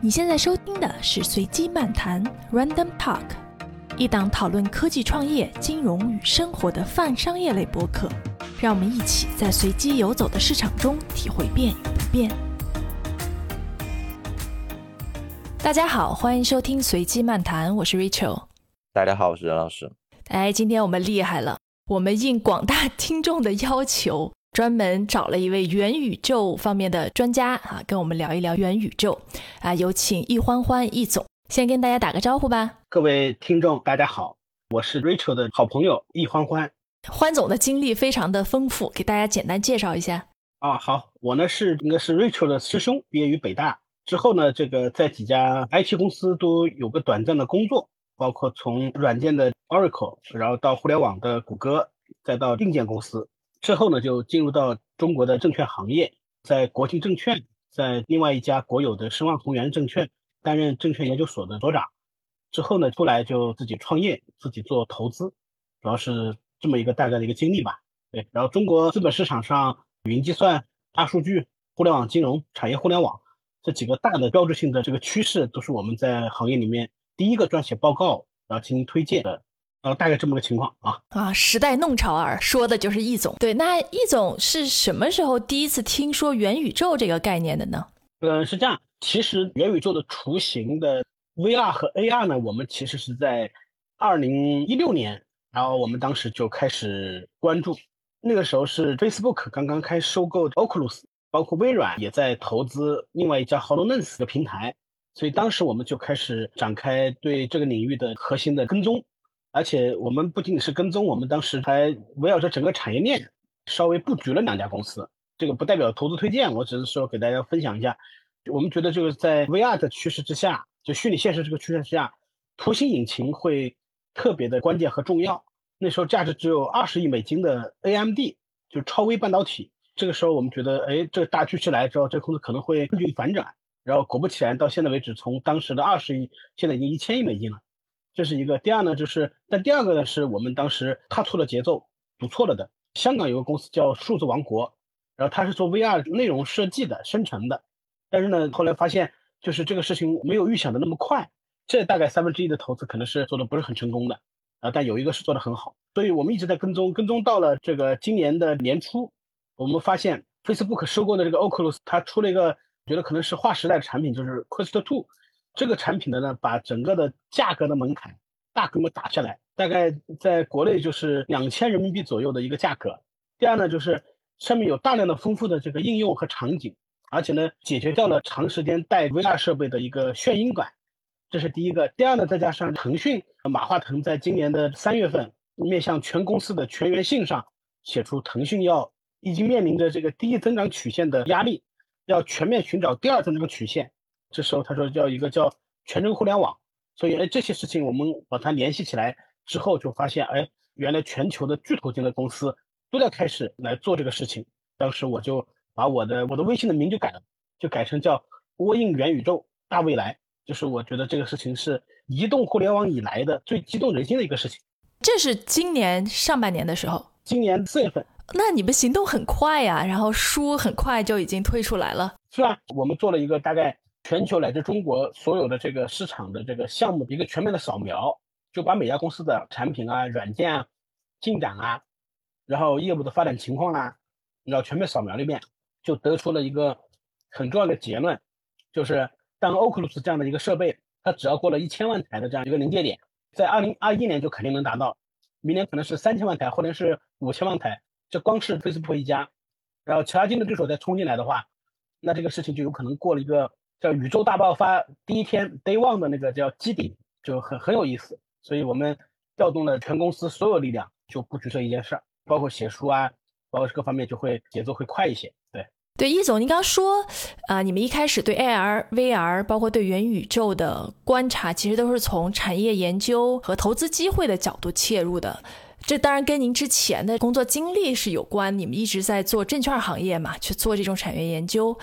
你现在收听的是随机漫谈 （Random Talk），一档讨论科技创业、金融与生活的泛商业类播客。让我们一起在随机游走的市场中体会变与不变。大家好，欢迎收听随机漫谈，我是 Rachel。大家好，我是任老师。哎，今天我们厉害了，我们应广大听众的要求。专门找了一位元宇宙方面的专家啊，跟我们聊一聊元宇宙啊。有请易欢欢易总，先跟大家打个招呼吧。各位听众，大家好，我是 Rachel 的好朋友易欢欢。欢总的经历非常的丰富，给大家简单介绍一下。啊，好，我呢是应该是 Rachel 的师兄，毕业于北大之后呢，这个在几家 IT 公司都有个短暂的工作，包括从软件的 Oracle，然后到互联网的谷歌，再到硬件公司。之后呢，就进入到中国的证券行业，在国信证券，在另外一家国有的申万宏源证券担任证券研究所的所长。之后呢，出来就自己创业，自己做投资，主要是这么一个大概的一个经历吧。对，然后中国资本市场上，云计算、大数据、互联网金融、产业互联网这几个大的标志性的这个趋势，都是我们在行业里面第一个撰写报告，然后进行推荐的。呃，大概这么个情况啊啊！时代弄潮儿说的就是易总。对，那易总是什么时候第一次听说元宇宙这个概念的呢？嗯，是这样，其实元宇宙的雏形的 VR 和 AR 呢，我们其实是在二零一六年，然后我们当时就开始关注。那个时候是 Facebook 刚刚开收购 Oculus，包括微软也在投资另外一家 Hololens 的平台，所以当时我们就开始展开对这个领域的核心的跟踪。而且我们不仅仅是跟踪，我们当时还围绕着整个产业链稍微布局了两家公司。这个不代表投资推荐，我只是说给大家分享一下。我们觉得就是在 VR 的趋势之下，就虚拟现实这个趋势之下，图形引擎会特别的关键和重要。那时候价值只有二十亿美金的 AMD 就超微半导体，这个时候我们觉得，哎，这个大趋势来之后，这个公司可能会根据反转。然后果不其然，到现在为止，从当时的二十亿，现在已经一千亿美金了。这是一个，第二呢，就是但第二个呢，是我们当时踏错了节奏，补错了的。香港有个公司叫数字王国，然后它是做 VR 内容设计的、生成的，但是呢，后来发现就是这个事情没有预想的那么快，这大概三分之一的投资可能是做的不是很成功的啊，但有一个是做的很好，所以我们一直在跟踪，跟踪到了这个今年的年初，我们发现 Facebook 收购的这个 Oculus，它出了一个觉得可能是划时代的产品，就是 Quest Two。这个产品的呢，把整个的价格的门槛大规模打下来，大概在国内就是两千人民币左右的一个价格。第二呢，就是上面有大量的丰富的这个应用和场景，而且呢，解决掉了长时间带 VR 设备的一个眩晕感，这是第一个。第二呢，再加上腾讯马化腾在今年的三月份面向全公司的全员信上写出，腾讯要已经面临着这个第一增长曲线的压力，要全面寻找第二增长曲线。这时候他说叫一个叫全真互联网，所以哎这些事情我们把它联系起来之后，就发现哎原来全球的巨头型的公司都在开始来做这个事情。当时我就把我的我的微信的名就改了，就改成叫窝印元宇宙大未来。就是我觉得这个事情是移动互联网以来的最激动人心的一个事情。这是今年上半年的时候，今年四月份。那你们行动很快呀，然后书很快就已经推出来了。是啊，我们做了一个大概。全球乃至中国所有的这个市场的这个项目一个全面的扫描，就把每家公司的产品啊、软件啊、进展啊，然后业务的发展情况啊，然后全面扫描了一遍，就得出了一个很重要的结论，就是当 Oculus 这样的一个设备，它只要过了一千万台的这样一个临界点，在二零二一年就肯定能达到，明年可能是三千万台或者是五千万台，这光是 Facebook 一家，然后其他竞争对手再冲进来的话，那这个事情就有可能过了一个。叫宇宙大爆发第一天 Day One 的那个叫基底就很很有意思，所以我们调动了全公司所有力量，就布局这一件事儿，包括写书啊，包括各方面就会节奏会快一些。对对，易总，您刚刚说啊，你们一开始对 AR、VR，包括对元宇宙的观察，其实都是从产业研究和投资机会的角度切入的。这当然跟您之前的工作经历是有关，你们一直在做证券行业嘛，去做这种产业研究。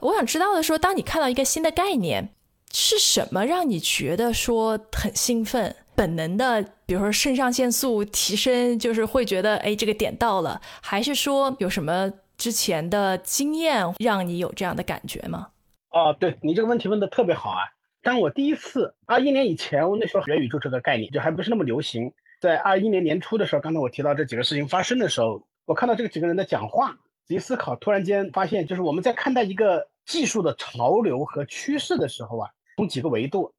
我想知道的说，当你看到一个新的概念，是什么让你觉得说很兴奋？本能的，比如说肾上腺素提升，就是会觉得哎，这个点到了，还是说有什么之前的经验让你有这样的感觉吗？哦，对你这个问题问的特别好啊！当我第一次二一年以前，我那时候元宇宙这个概念就还不是那么流行。在二一年年初的时候，刚才我提到这几个事情发生的时候，我看到这个几个人的讲话，仔细思考，突然间发现，就是我们在看待一个技术的潮流和趋势的时候啊，从几个维度。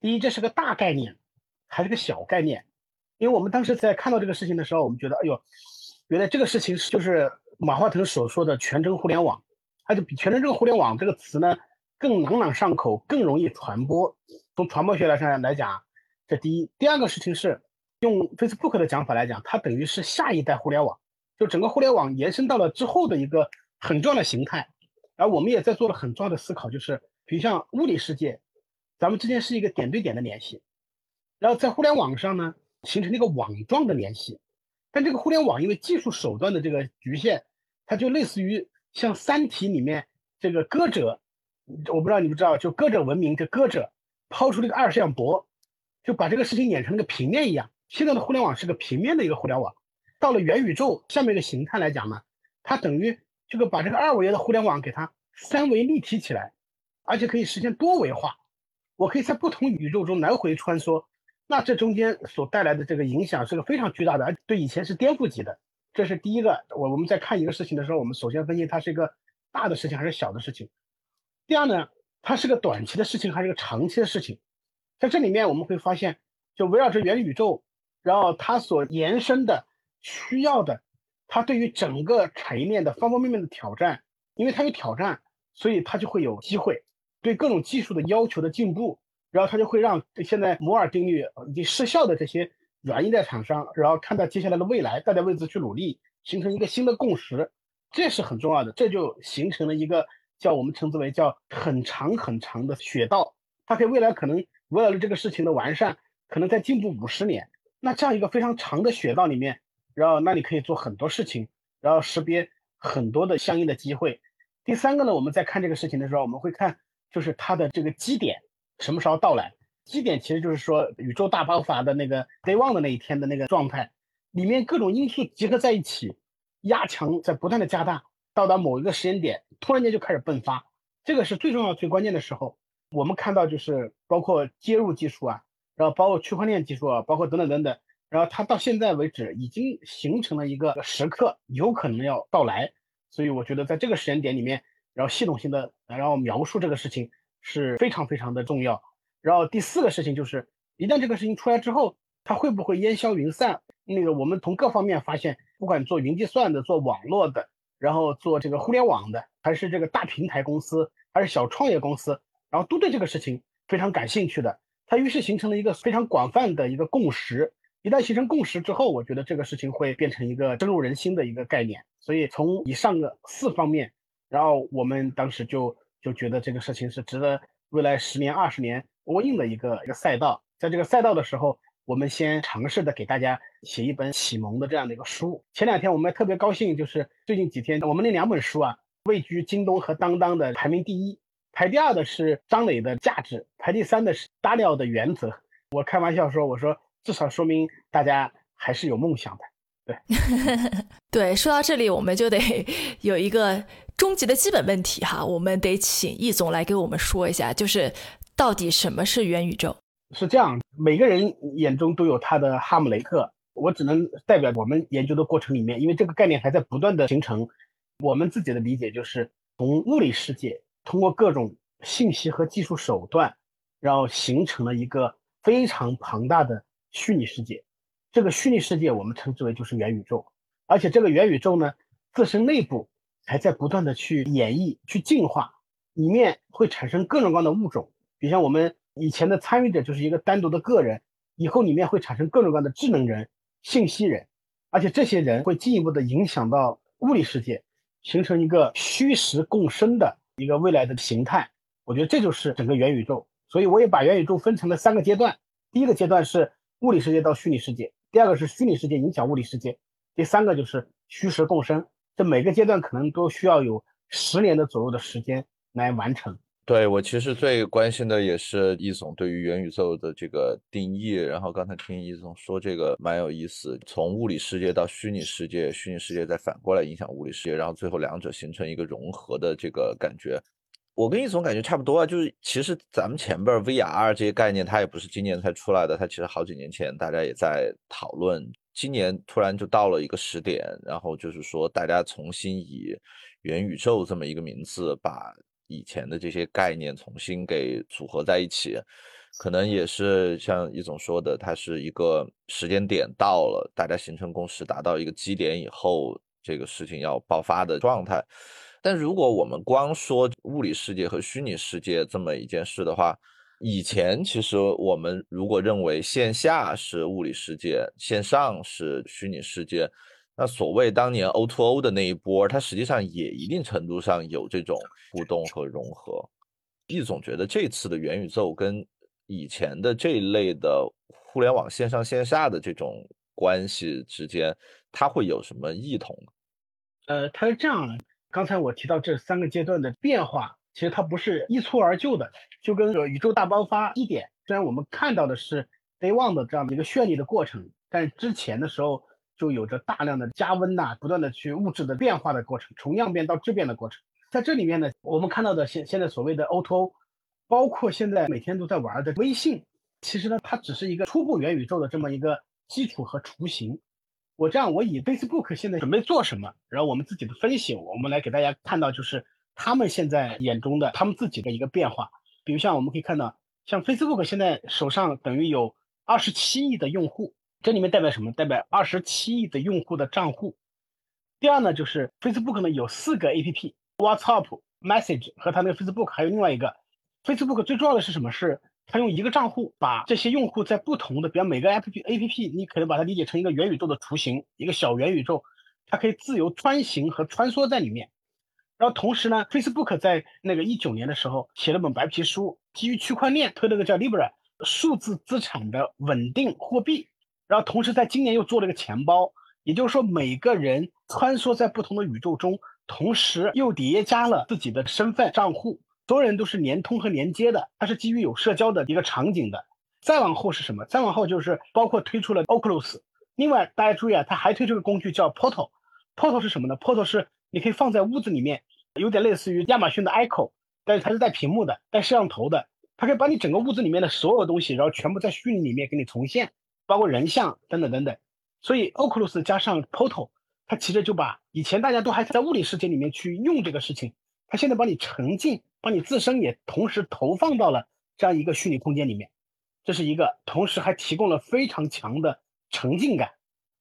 第一，这是个大概念，还是个小概念？因为我们当时在看到这个事情的时候，我们觉得，哎呦，原来这个事情是就是马化腾所说的全真互联网，它就比全真这个互联网这个词呢。更朗朗上口，更容易传播。从传播学来上来讲，这第一。第二个事情是，用 Facebook 的讲法来讲，它等于是下一代互联网，就整个互联网延伸到了之后的一个很重要的形态。而我们也在做了很重要的思考，就是比如像物理世界，咱们之间是一个点对点的联系，然后在互联网上呢，形成了一个网状的联系。但这个互联网因为技术手段的这个局限，它就类似于像《三体》里面这个歌者。我不知道你们知道，就歌者文明，这歌者抛出了一个二向箔，就把这个事情演成了个平面一样。现在的互联网是个平面的一个互联网，到了元宇宙下面一个形态来讲呢，它等于这个把这个二维的互联网给它三维立体起来，而且可以实现多维化。我可以在不同宇宙中来回穿梭，那这中间所带来的这个影响是个非常巨大的，而对以前是颠覆级的。这是第一个。我我们在看一个事情的时候，我们首先分析它是一个大的事情还是小的事情。第二呢，它是个短期的事情还是个长期的事情？在这里面我们会发现，就围绕着元宇宙，然后它所延伸的需要的，它对于整个产业链的方方面面的挑战，因为它有挑战，所以它就会有机会，对各种技术的要求的进步，然后它就会让现在摩尔定律已经失效的这些软硬件厂商，然后看到接下来的未来，大家为此去努力，形成一个新的共识，这是很重要的，这就形成了一个。叫我们称之为叫很长很长的雪道，它可以未来可能为了这个事情的完善，可能再进步五十年。那这样一个非常长的雪道里面，然后那你可以做很多事情，然后识别很多的相应的机会。第三个呢，我们在看这个事情的时候，我们会看就是它的这个基点什么时候到来。基点其实就是说宇宙大爆发的那个 day one 的那一天的那个状态，里面各种因素结合在一起，压强在不断的加大。到达某一个时间点，突然间就开始迸发，这个是最重要、最关键的时候。我们看到就是包括接入技术啊，然后包括区块链技术啊，包括等等等等，然后它到现在为止已经形成了一个时刻，有可能要到来。所以我觉得在这个时间点里面，然后系统性的然后描述这个事情是非常非常的重要。然后第四个事情就是，一旦这个事情出来之后，它会不会烟消云散？那个我们从各方面发现，不管做云计算的、做网络的。然后做这个互联网的，还是这个大平台公司，还是小创业公司，然后都对这个事情非常感兴趣的。它于是形成了一个非常广泛的一个共识。一旦形成共识之后，我觉得这个事情会变成一个深入人心的一个概念。所以从以上的四方面，然后我们当时就就觉得这个事情是值得未来十年、二十年播映的一个一个赛道。在这个赛道的时候。我们先尝试的给大家写一本启蒙的这样的一个书。前两天我们特别高兴，就是最近几天我们那两本书啊，位居京东和当当的排名第一，排第二的是张磊的价值，排第三的是达里奥的原则。我开玩笑说，我说至少说明大家还是有梦想的。对，对，说到这里，我们就得 有一个终极的基本问题哈，我们得请易总来给我们说一下，就是到底什么是元宇宙？是这样，每个人眼中都有他的哈姆雷特。我只能代表我们研究的过程里面，因为这个概念还在不断的形成。我们自己的理解就是，从物理世界通过各种信息和技术手段，然后形成了一个非常庞大的虚拟世界。这个虚拟世界我们称之为就是元宇宙。而且这个元宇宙呢，自身内部还在不断的去演绎、去进化，里面会产生各种各样的物种，比如像我们。以前的参与者就是一个单独的个人，以后里面会产生各种各样的智能人、信息人，而且这些人会进一步的影响到物理世界，形成一个虚实共生的一个未来的形态。我觉得这就是整个元宇宙。所以我也把元宇宙分成了三个阶段：第一个阶段是物理世界到虚拟世界；第二个是虚拟世界影响物理世界；第三个就是虚实共生。这每个阶段可能都需要有十年的左右的时间来完成。对我其实最关心的也是易总对于元宇宙的这个定义，然后刚才听易总说这个蛮有意思，从物理世界到虚拟世界，虚拟世界再反过来影响物理世界，然后最后两者形成一个融合的这个感觉。我跟易总感觉差不多啊，就是其实咱们前边 VR 这些概念，它也不是今年才出来的，它其实好几年前大家也在讨论，今年突然就到了一个时点，然后就是说大家重新以元宇宙这么一个名字，把以前的这些概念重新给组合在一起，可能也是像易总说的，它是一个时间点到了，大家形成共识，达到一个基点以后，这个事情要爆发的状态。但如果我们光说物理世界和虚拟世界这么一件事的话，以前其实我们如果认为线下是物理世界，线上是虚拟世界，那所谓当年 O2O O 的那一波，它实际上也一定程度上有这种互动和融合。易总觉得这次的元宇宙跟以前的这一类的互联网线上线下的这种关系之间，它会有什么异同？呃，它是这样的。刚才我提到这三个阶段的变化，其实它不是一蹴而就的，就跟宇宙大爆发一点。虽然我们看到的是 Day One 的这样的一个绚丽的过程，但之前的时候就有着大量的加温呐，不断的去物质的变化的过程，从量变到质变的过程。在这里面呢，我们看到的现现在所谓的 O2O，包括现在每天都在玩的微信，其实呢，它只是一个初步元宇宙的这么一个基础和雏形。我这样，我以 Facebook 现在准备做什么，然后我们自己的分析，我们来给大家看到，就是他们现在眼中的他们自己的一个变化。比如像我们可以看到，像 Facebook 现在手上等于有二十七亿的用户，这里面代表什么？代表二十七亿的用户的账户。第二呢，就是 Facebook 呢有四个 APP，WhatsApp、Message 和它那个 Facebook，还有另外一个 Facebook 最重要的是什么？是他用一个账户把这些用户在不同的，比方每个 A P P A P P，你可能把它理解成一个元宇宙的雏形，一个小元宇宙，它可以自由穿行和穿梭在里面。然后同时呢，Facebook 在那个一九年的时候写了本白皮书，基于区块链推了个叫 Libra 数字资产的稳定货币。然后同时在今年又做了一个钱包，也就是说每个人穿梭在不同的宇宙中，同时又叠加了自己的身份账户。所有人都是连通和连接的，它是基于有社交的一个场景的。再往后是什么？再往后就是包括推出了 Oculus。另外，大家注意啊，它还推出个工具叫 Portal。Portal 是什么呢？Portal 是你可以放在屋子里面，有点类似于亚马逊的 Echo，但是它是带屏幕的、带摄像头的，它可以把你整个屋子里面的所有东西，然后全部在虚拟里面给你重现，包括人像等等等等。所以 Oculus 加上 Portal，它其实就把以前大家都还在物理世界里面去用这个事情，它现在把你沉浸。把你自身也同时投放到了这样一个虚拟空间里面，这是一个，同时还提供了非常强的沉浸感。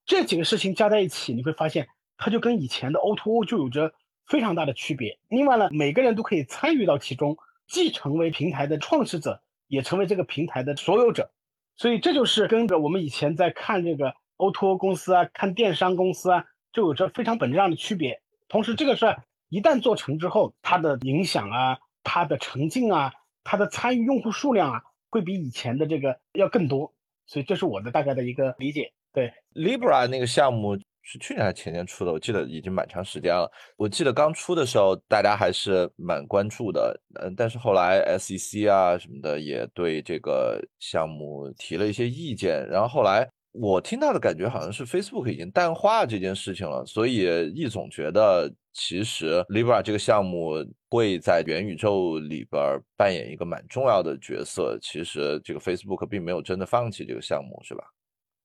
这几个事情加在一起，你会发现它就跟以前的 O2O 就有着非常大的区别。另外呢，每个人都可以参与到其中，既成为平台的创始者，也成为这个平台的所有者。所以这就是跟着我们以前在看这个 O2O 公司啊，看电商公司啊，就有着非常本质上的区别。同时，这个事儿一旦做成之后，它的影响啊。它的沉浸啊，它的参与用户数量啊，会比以前的这个要更多，所以这是我的大概的一个理解。对，Libra 那个项目是去年还是前年出的，我记得已经蛮长时间了。我记得刚出的时候，大家还是蛮关注的，嗯，但是后来 SEC 啊什么的也对这个项目提了一些意见，然后后来。我听到的感觉好像是 Facebook 已经淡化这件事情了，所以易总觉得其实 Libra 这个项目会在元宇宙里边扮演一个蛮重要的角色。其实这个 Facebook 并没有真的放弃这个项目，是吧？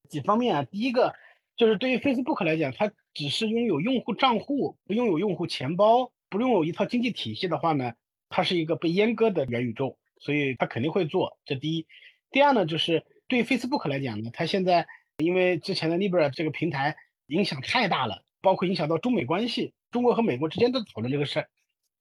几方面啊，第一个就是对于 Facebook 来讲，它只是拥有用户账户，不拥有用户钱包，不拥有一套经济体系的话呢，它是一个被阉割的元宇宙，所以它肯定会做。这第一。第二呢，就是。对 Facebook 来讲呢，它现在因为之前的 Libra 这个平台影响太大了，包括影响到中美关系，中国和美国之间都讨论这个事儿，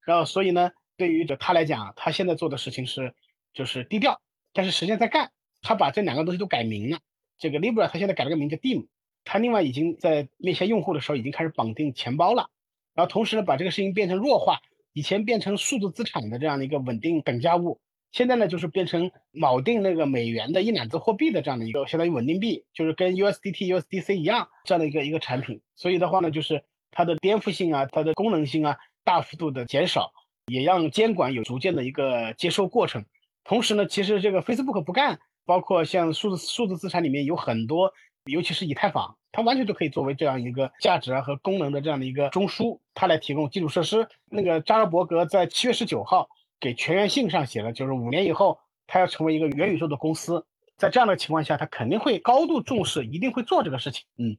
然后所以呢，对于他来讲，他现在做的事情是就是低调，但是实际上在干，他把这两个东西都改名了。这个 Libra 他现在改了个名叫 Dim，他另外已经在面向用户的时候已经开始绑定钱包了，然后同时呢，把这个事情变成弱化，以前变成数字资产的这样的一个稳定等价物。现在呢，就是变成锚定那个美元的一两只货币的这样的一个相当于稳定币，就是跟 USDT、USDC 一样这样的一个一个产品。所以的话呢，就是它的颠覆性啊，它的功能性啊，大幅度的减少，也让监管有逐渐的一个接受过程。同时呢，其实这个 Facebook 不干，包括像数字数字资产里面有很多，尤其是以太坊，它完全就可以作为这样一个价值和功能的这样的一个中枢，它来提供基础设施。那个扎克伯格在七月十九号。给全员信上写了，就是五年以后他要成为一个元宇宙的公司。在这样的情况下，他肯定会高度重视，一定会做这个事情。嗯。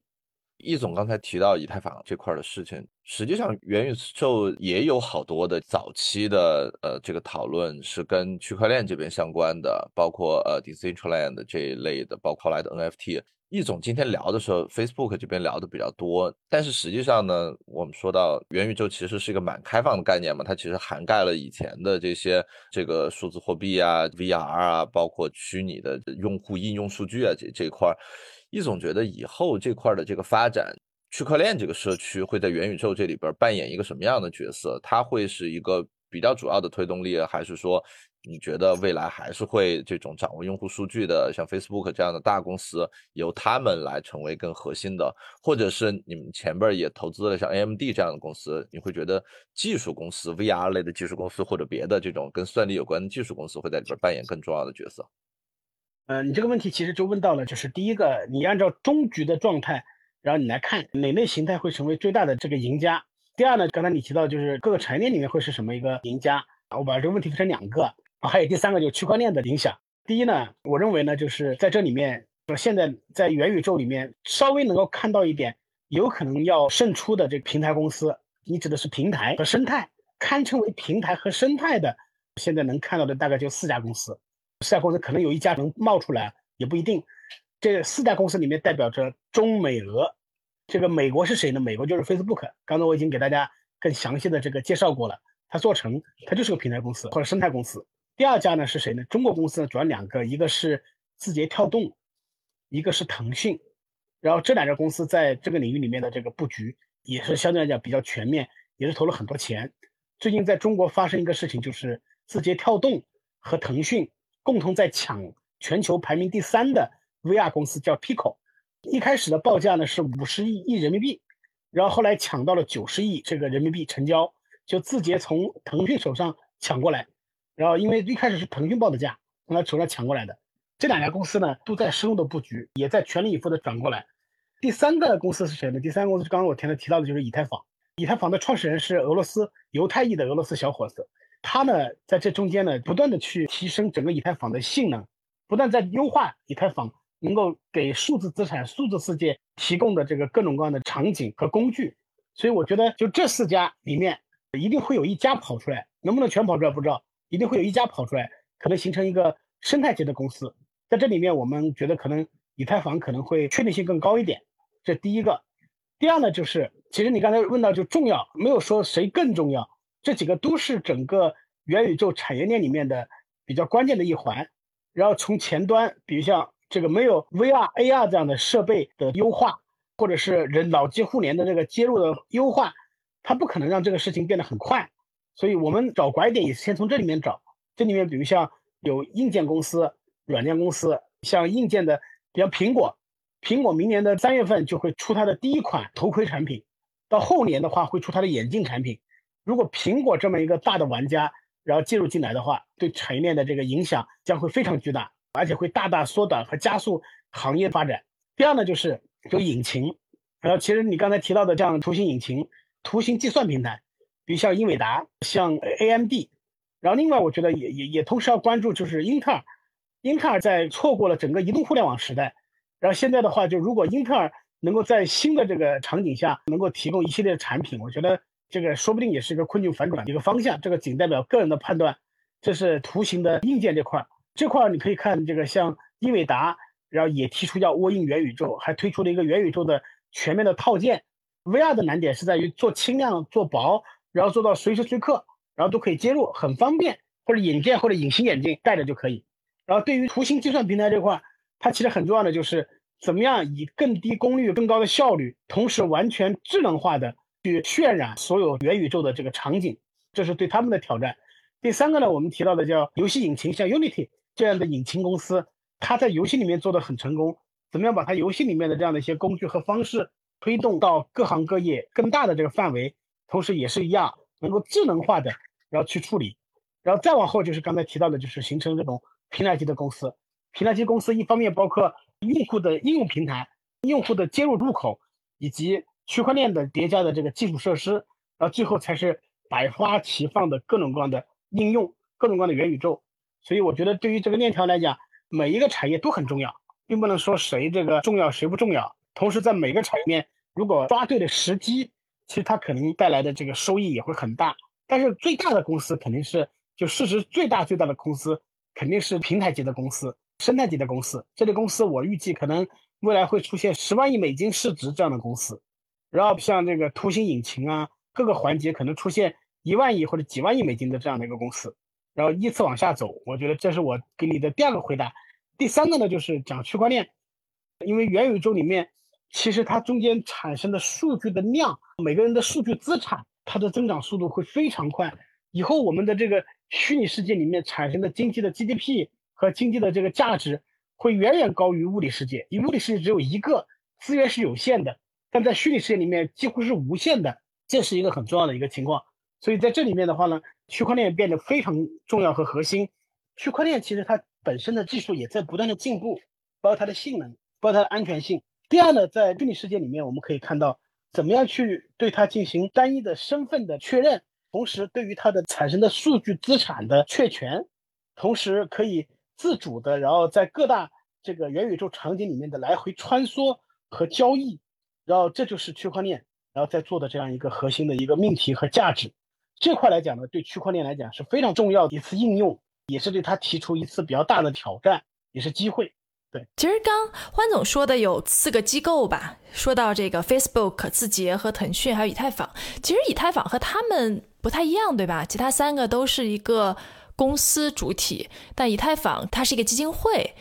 易总刚才提到以太坊这块的事情，实际上元宇宙也有好多的早期的呃这个讨论是跟区块链这边相关的，包括呃 Decentraland 这一类的，包括后来的 NFT。易总今天聊的时候，Facebook 这边聊的比较多，但是实际上呢，我们说到元宇宙其实是一个蛮开放的概念嘛，它其实涵盖了以前的这些这个数字货币啊、VR 啊，包括虚拟的用户应用数据啊这这块。易总觉得以后这块的这个发展，区块链这个社区会在元宇宙这里边扮演一个什么样的角色？它会是一个比较主要的推动力，还是说你觉得未来还是会这种掌握用户数据的，像 Facebook 这样的大公司由他们来成为更核心的，或者是你们前边也投资了像 AMD 这样的公司，你会觉得技术公司、VR 类的技术公司或者别的这种跟算力有关的技术公司会在里边扮演更重要的角色？呃，你这个问题其实就问到了，就是第一个，你按照终局的状态，然后你来看哪类形态会成为最大的这个赢家。第二呢，刚才你提到就是各个产业链里面会是什么一个赢家？我把这个问题分成两个还有第三个就是区块链的影响。第一呢，我认为呢，就是在这里面，现在在元宇宙里面稍微能够看到一点，有可能要胜出的这个平台公司，你指的是平台和生态，堪称为平台和生态的，现在能看到的大概就四家公司。四家公司可能有一家能冒出来，也不一定。这四家公司里面代表着中美俄。这个美国是谁呢？美国就是 Facebook。刚才我已经给大家更详细的这个介绍过了。它做成，它就是个平台公司或者生态公司。第二家呢是谁呢？中国公司呢主要两个，一个是字节跳动，一个是腾讯。然后这两家公司在这个领域里面的这个布局也是相对来讲比较全面，也是投了很多钱。最近在中国发生一个事情，就是字节跳动和腾讯。共同在抢全球排名第三的 VR 公司叫 Pico，一开始的报价呢是五十亿亿人民币，然后后来抢到了九十亿这个人民币成交，就字节从腾讯手上抢过来，然后因为一开始是腾讯报的价，从他手上抢过来的，这两家公司呢都在深入的布局，也在全力以赴的转过来。第三个公司是谁呢？第三个公司刚刚我前面提到的就是以太坊，以太坊的创始人是俄罗斯犹太裔的俄罗斯小伙子。他呢，在这中间呢，不断的去提升整个以太坊的性能，不断在优化以太坊能够给数字资产、数字世界提供的这个各种各样的场景和工具。所以我觉得，就这四家里面，一定会有一家跑出来，能不能全跑出来不知道，一定会有一家跑出来，可能形成一个生态级的公司。在这里面，我们觉得可能以太坊可能会确定性更高一点。这第一个。第二呢，就是其实你刚才问到就重要，没有说谁更重要。这几个都是整个元宇宙产业链里面的比较关键的一环。然后从前端，比如像这个没有 VR、AR 这样的设备的优化，或者是人脑机互联的这个接入的优化，它不可能让这个事情变得很快。所以我们找拐点也是先从这里面找。这里面比如像有硬件公司、软件公司，像硬件的，比如苹果，苹果明年的三月份就会出它的第一款头盔产品，到后年的话会出它的眼镜产品。如果苹果这么一个大的玩家，然后介入进来的话，对产业链的这个影响将会非常巨大，而且会大大缩短和加速行业发展。第二呢，就是就引擎，然后其实你刚才提到的这样图形引擎、图形计算平台，比如像英伟达、像 AMD，然后另外我觉得也也也同时要关注就是英特尔，英特尔在错过了整个移动互联网时代，然后现在的话，就如果英特尔能够在新的这个场景下能够提供一系列的产品，我觉得。这个说不定也是一个困境反转的一个方向，这个仅代表个人的判断。这是图形的硬件这块，这块你可以看这个像英伟达，然后也提出要窝印元宇宙，还推出了一个元宇宙的全面的套件。VR 的难点是在于做轻量、做薄，然后做到随时随刻，然后都可以接入，很方便，或者眼镜或者隐形眼镜戴着就可以。然后对于图形计算平台这块，它其实很重要的就是怎么样以更低功率、更高的效率，同时完全智能化的。去渲染所有元宇宙的这个场景，这是对他们的挑战。第三个呢，我们提到的叫游戏引擎，像 Unity 这样的引擎公司，它在游戏里面做的很成功。怎么样把它游戏里面的这样的一些工具和方式推动到各行各业更大的这个范围，同时也是一样能够智能化的，然后去处理。然后再往后就是刚才提到的，就是形成这种平台级的公司。平台级公司一方面包括用户的应用平台、用户的接入入口以及。区块链的叠加的这个基础设施，然后最后才是百花齐放的各种各样的应用。各种各样的元宇宙。所以我觉得对于这个链条来讲，每一个产业都很重要，并不能说谁这个重要谁不重要。同时，在每个产业面，如果抓对了时机，其实它可能带来的这个收益也会很大。但是最大的公司肯定是就市值最大最大的公司，肯定是平台级的公司、生态级的公司。这类公司我预计可能未来会出现十万亿美金市值这样的公司。然后像这个图形引擎啊，各个环节可能出现一万亿或者几万亿美金的这样的一个公司。然后依次往下走，我觉得这是我给你的第二个回答。第三个呢，就是讲区块链，因为元宇宙里面其实它中间产生的数据的量，每个人的数据资产，它的增长速度会非常快。以后我们的这个虚拟世界里面产生的经济的 GDP 和经济的这个价值，会远远高于物理世界。因为物理世界只有一个资源是有限的，但在虚拟世界里面几乎是无限的，这是一个很重要的一个情况。所以在这里面的话呢，区块链变得非常重要和核心。区块链其实它本身的技术也在不断的进步，包括它的性能，包括它的安全性。第二呢，在虚拟世界里面，我们可以看到怎么样去对它进行单一的身份的确认。同时，对于它的产生的数据资产的确权，同时可以自主的，然后在各大这个元宇宙场景里面的来回穿梭和交易，然后这就是区块链，然后在做的这样一个核心的一个命题和价值。这块来讲呢，对区块链来讲是非常重要的一次应用，也是对它提出一次比较大的挑战，也是机会。对，其实刚欢总说的有四个机构吧，说到这个 Facebook、字节和腾讯，还有以太坊。其实以太坊和他们。不太一样，对吧？其他三个都是一个公司主体，但以太坊它是一个基金会，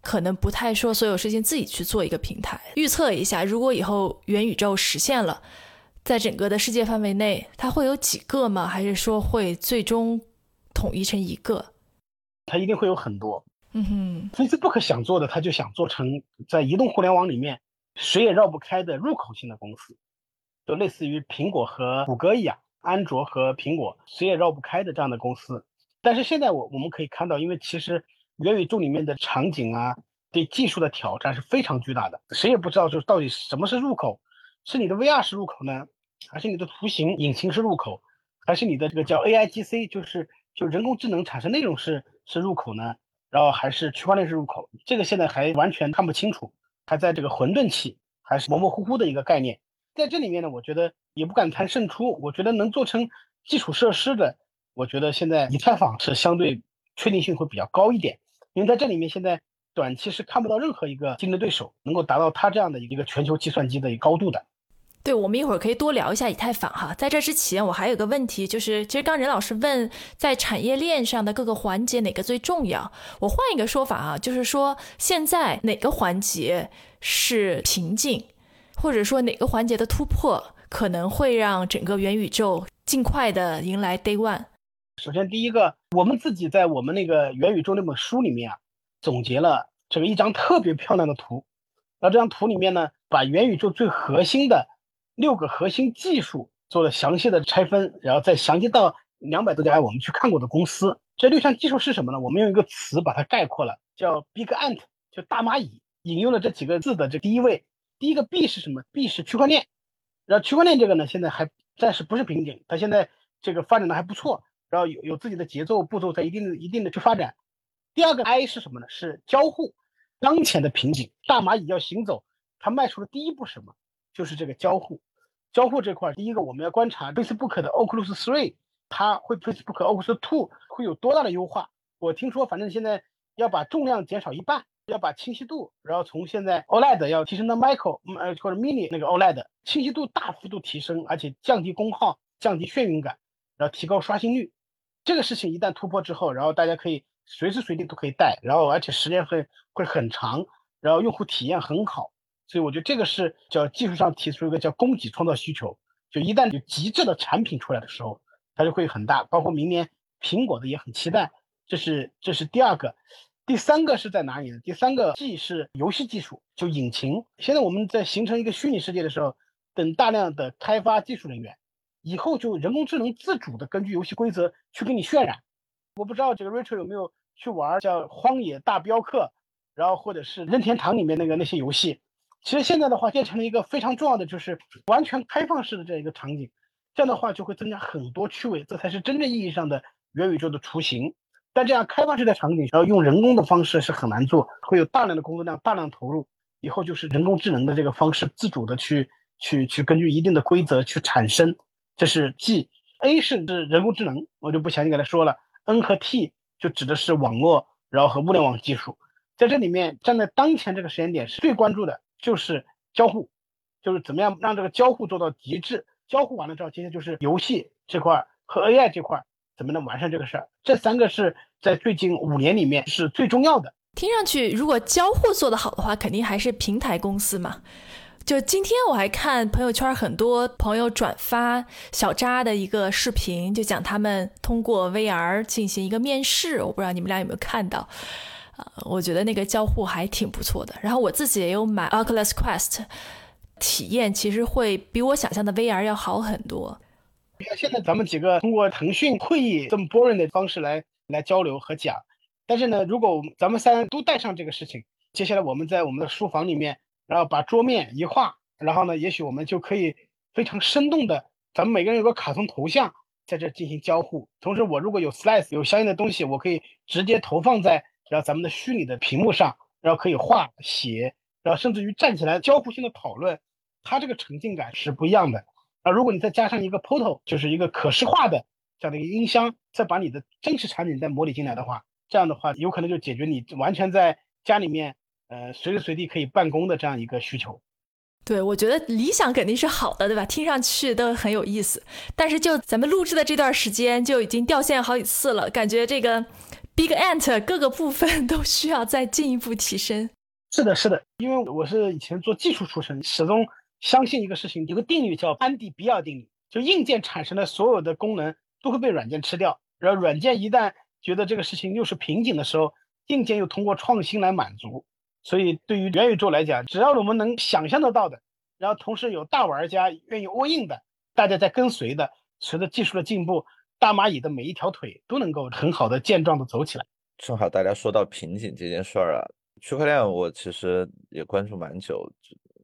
可能不太说所有事情自己去做一个平台。预测一下，如果以后元宇宙实现了，在整个的世界范围内，它会有几个吗？还是说会最终统一成一个？它一定会有很多。嗯哼，Facebook 想做的，他就想做成在移动互联网里面谁也绕不开的入口性的公司，就类似于苹果和谷歌一样。安卓和苹果谁也绕不开的这样的公司，但是现在我我们可以看到，因为其实元宇宙里面的场景啊，对技术的挑战是非常巨大的，谁也不知道就是到底什么是入口，是你的 VR 是入口呢，还是你的图形引擎是入口，还是你的这个叫 AIGC，就是就人工智能产生内容是是入口呢？然后还是区块链是入口，这个现在还完全看不清楚，还在这个混沌期，还是模模糊糊的一个概念。在这里面呢，我觉得也不敢谈胜出。我觉得能做成基础设施的，我觉得现在以太坊是相对确定性会比较高一点。因为在这里面，现在短期是看不到任何一个竞争对手能够达到它这样的一个全球计算机的一个高度的。对，我们一会儿可以多聊一下以太坊哈。在这之前，我还有个问题，就是其实刚任老师问在产业链上的各个环节哪个最重要，我换一个说法啊，就是说现在哪个环节是瓶颈？或者说哪个环节的突破可能会让整个元宇宙尽快的迎来 Day One？首先，第一个，我们自己在我们那个元宇宙那本书里面啊，总结了这个一张特别漂亮的图。那这张图里面呢，把元宇宙最核心的六个核心技术做了详细的拆分，然后再详细到两百多家我们去看过的公司。这六项技术是什么呢？我们用一个词把它概括了，叫 Big Ant，就大蚂蚁。引用了这几个字的这第一位。第一个 B 是什么？B 是区块链，然后区块链这个呢，现在还暂时不是瓶颈，它现在这个发展的还不错，然后有有自己的节奏步骤在一定一定的去发展。第二个 I 是什么呢？是交互，当前的瓶颈，大蚂蚁要行走，它迈出的第一步什么？就是这个交互。交互这块，第一个我们要观察 Facebook 的 Oculus Three，它会 Facebook Oculus Two 会有多大的优化？我听说，反正现在要把重量减少一半。要把清晰度，然后从现在 OLED 要提升到 Micro 呃或者 Mini 那个 OLED，清晰度大幅度提升，而且降低功耗、降低眩晕感，然后提高刷新率。这个事情一旦突破之后，然后大家可以随时随地都可以戴，然后而且时间会会很长，然后用户体验很好。所以我觉得这个是叫技术上提出一个叫供给创造需求。就一旦有极致的产品出来的时候，它就会很大。包括明年苹果的也很期待。这是这是第二个。第三个是在哪里呢？第三个既是游戏技术，就引擎。现在我们在形成一个虚拟世界的时候，等大量的开发技术人员，以后就人工智能自主的根据游戏规则去给你渲染。我不知道这个 Rachel 有没有去玩叫《荒野大镖客》，然后或者是任天堂里面那个那些游戏。其实现在的话变成了一个非常重要的，就是完全开放式的这样一个场景。这样的话就会增加很多趣味，这才是真正意义上的元宇宙的雏形。但这样开放式的场景，然后用人工的方式是很难做，会有大量的工作量、大量投入。以后就是人工智能的这个方式，自主的去去去根据一定的规则去产生。这是 G A 是是人工智能，我就不详细给他说了。N 和 T 就指的是网络，然后和物联网技术。在这里面，站在当前这个时间点，是最关注的就是交互，就是怎么样让这个交互做到极致。交互完了之后，接下就是游戏这块和 AI 这块怎么能完善这个事儿。这三个是在最近五年里面是最重要的。听上去，如果交互做得好的话，肯定还是平台公司嘛。就今天我还看朋友圈，很多朋友转发小扎的一个视频，就讲他们通过 VR 进行一个面试。我不知道你们俩有没有看到。我觉得那个交互还挺不错的。然后我自己也有买 Oculus Quest，体验其实会比我想象的 VR 要好很多。你看现在咱们几个通过腾讯会议这么 boring 的方式来来交流和讲，但是呢，如果咱们三都带上这个事情，接下来我们在我们的书房里面，然后把桌面一画，然后呢，也许我们就可以非常生动的，咱们每个人有个卡通头像在这进行交互。同时，我如果有 slice 有相应的东西，我可以直接投放在。然后咱们的虚拟的屏幕上，然后可以画写，然后甚至于站起来交互性的讨论，它这个沉浸感是不一样的。啊，如果你再加上一个 Portal，就是一个可视化的这样的一个音箱，再把你的真实场景再模拟进来的话，这样的话有可能就解决你完全在家里面，呃，随时随地可以办公的这样一个需求。对，我觉得理想肯定是好的，对吧？听上去都很有意思。但是就咱们录制的这段时间，就已经掉线好几次了，感觉这个。Big Ant 各个部分都需要再进一步提升。是的，是的，因为我是以前做技术出身，始终相信一个事情，有个定律叫安迪比尔定律，就硬件产生的所有的功能都会被软件吃掉，然后软件一旦觉得这个事情又是瓶颈的时候，硬件又通过创新来满足。所以对于元宇宙来讲，只要我们能想象得到的，然后同时有大玩家愿意 all in 的，大家在跟随的，随着技术的进步。大蚂蚁的每一条腿都能够很好的健壮的走起来。正好大家说到瓶颈这件事儿啊，区块链我其实也关注蛮久，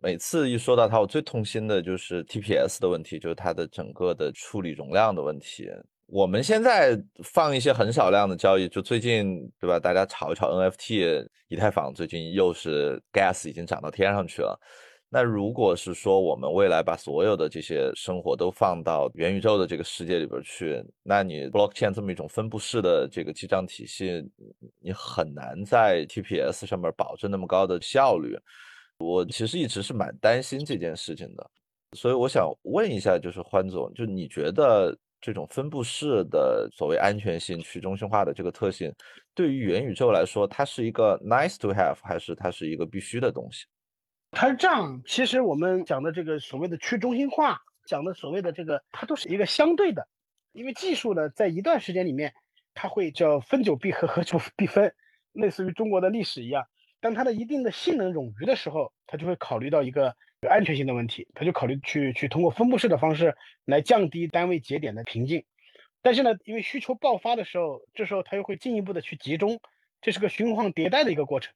每次一说到它，我最痛心的就是 TPS 的问题，就是它的整个的处理容量的问题。我们现在放一些很少量的交易，就最近对吧？大家炒一炒 NFT，以太坊最近又是 Gas 已经涨到天上去了。那如果是说我们未来把所有的这些生活都放到元宇宙的这个世界里边去，那你 blockchain 这么一种分布式的这个记账体系，你很难在 TPS 上面保证那么高的效率。我其实一直是蛮担心这件事情的，所以我想问一下，就是欢总，就你觉得这种分布式的所谓安全性、去中心化的这个特性，对于元宇宙来说，它是一个 nice to have，还是它是一个必须的东西？它是这样，其实我们讲的这个所谓的去中心化，讲的所谓的这个，它都是一个相对的，因为技术呢，在一段时间里面，它会叫分久必合，合久必分，类似于中国的历史一样。当它的一定的性能冗余的时候，它就会考虑到一个安全性的问题，它就考虑去去通过分布式的方式来降低单位节点的瓶颈。但是呢，因为需求爆发的时候，这时候它又会进一步的去集中，这是个循环迭代的一个过程。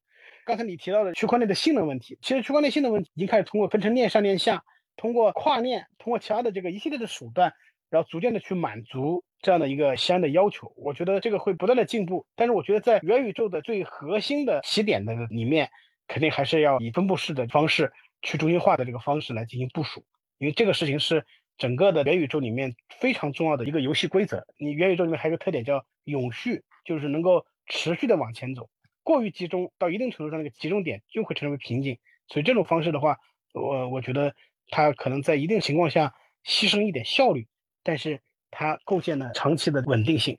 刚才你提到的区块链的性能问题，其实区块链性能问题已经开始通过分成链上链下，通过跨链，通过其他的这个一系列的手段，然后逐渐的去满足这样的一个相应的要求。我觉得这个会不断的进步，但是我觉得在元宇宙的最核心的起点的里面，肯定还是要以分布式的方式、去中心化的这个方式来进行部署，因为这个事情是整个的元宇宙里面非常重要的一个游戏规则。你元宇宙里面还有个特点叫永续，就是能够持续的往前走。过于集中到一定程度上，那个集中点就会成为瓶颈。所以这种方式的话，我我觉得它可能在一定情况下牺牲一点效率，但是它构建了长期的稳定性。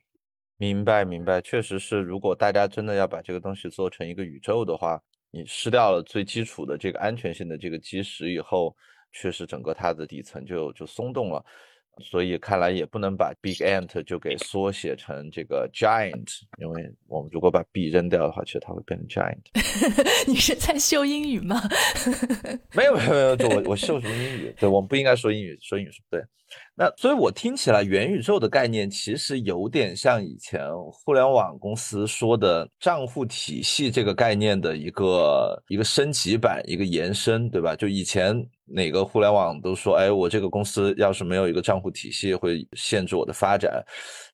明白，明白，确实是。如果大家真的要把这个东西做成一个宇宙的话，你失掉了最基础的这个安全性的这个基石以后，确实整个它的底层就就松动了。所以看来也不能把 big ant 就给缩写成这个 giant，因为我们如果把 b 扔掉的话，其实它会变成 giant。你是在秀英语吗？没有没有没有，我我秀什么英语？对我们不应该说英语，说英语是不对。那所以，我听起来元宇宙的概念其实有点像以前互联网公司说的账户体系这个概念的一个一个升级版，一个延伸，对吧？就以前哪个互联网都说，哎，我这个公司要是没有一个账户体系，会限制我的发展。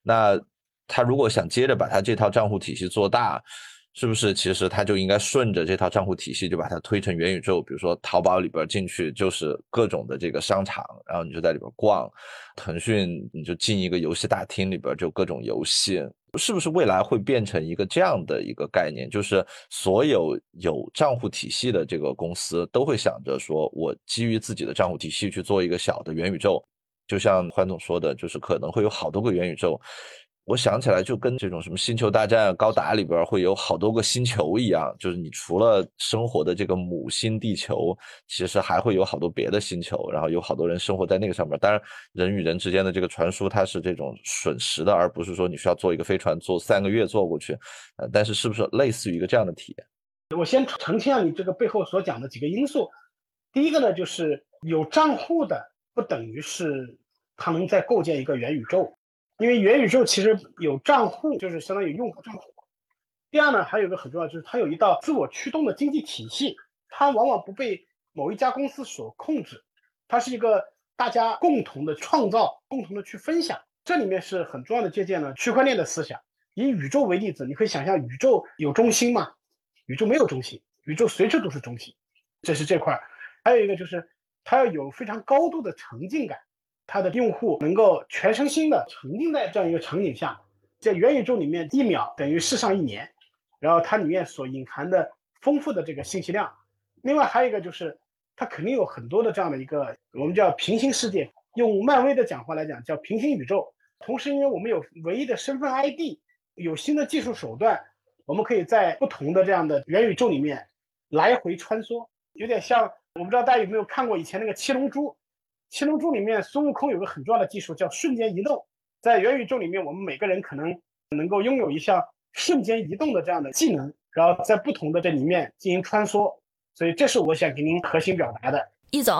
那他如果想接着把他这套账户体系做大。是不是其实他就应该顺着这套账户体系，就把它推成元宇宙？比如说淘宝里边进去就是各种的这个商场，然后你就在里边逛；腾讯你就进一个游戏大厅里边就各种游戏。是不是未来会变成一个这样的一个概念？就是所有有账户体系的这个公司都会想着说，我基于自己的账户体系去做一个小的元宇宙。就像欢总说的，就是可能会有好多个元宇宙。我想起来，就跟这种什么星球大战、高达里边会有好多个星球一样，就是你除了生活的这个母星地球，其实还会有好多别的星球，然后有好多人生活在那个上面。当然，人与人之间的这个传输它是这种瞬时的，而不是说你需要坐一个飞船坐三个月坐过去。呃，但是是不是类似于一个这样的体验？我先澄清下你这个背后所讲的几个因素。第一个呢，就是有账户的不等于是他能在构建一个元宇宙。因为元宇宙其实有账户，就是相当于用户账户。第二呢，还有一个很重要，就是它有一道自我驱动的经济体系，它往往不被某一家公司所控制，它是一个大家共同的创造、共同的去分享。这里面是很重要的借鉴了区块链的思想。以宇宙为例子，你可以想象宇宙有中心吗？宇宙没有中心，宇宙随处都是中心，这是这块。还有一个就是它要有非常高度的沉浸感。它的用户能够全身心的沉浸在这样一个场景下，在元宇宙里面，一秒等于世上一年，然后它里面所隐含的丰富的这个信息量。另外还有一个就是，它肯定有很多的这样的一个我们叫平行世界，用漫威的讲话来讲叫平行宇宙。同时，因为我们有唯一的身份 ID，有新的技术手段，我们可以在不同的这样的元宇宙里面来回穿梭，有点像我不知道大家有没有看过以前那个七龙珠。七龙珠里面，孙悟空有个很重要的技术叫瞬间移动。在元宇宙里面，我们每个人可能能够拥有一项瞬间移动的这样的技能，然后在不同的这里面进行穿梭。所以，这是我想给您核心表达的。易总，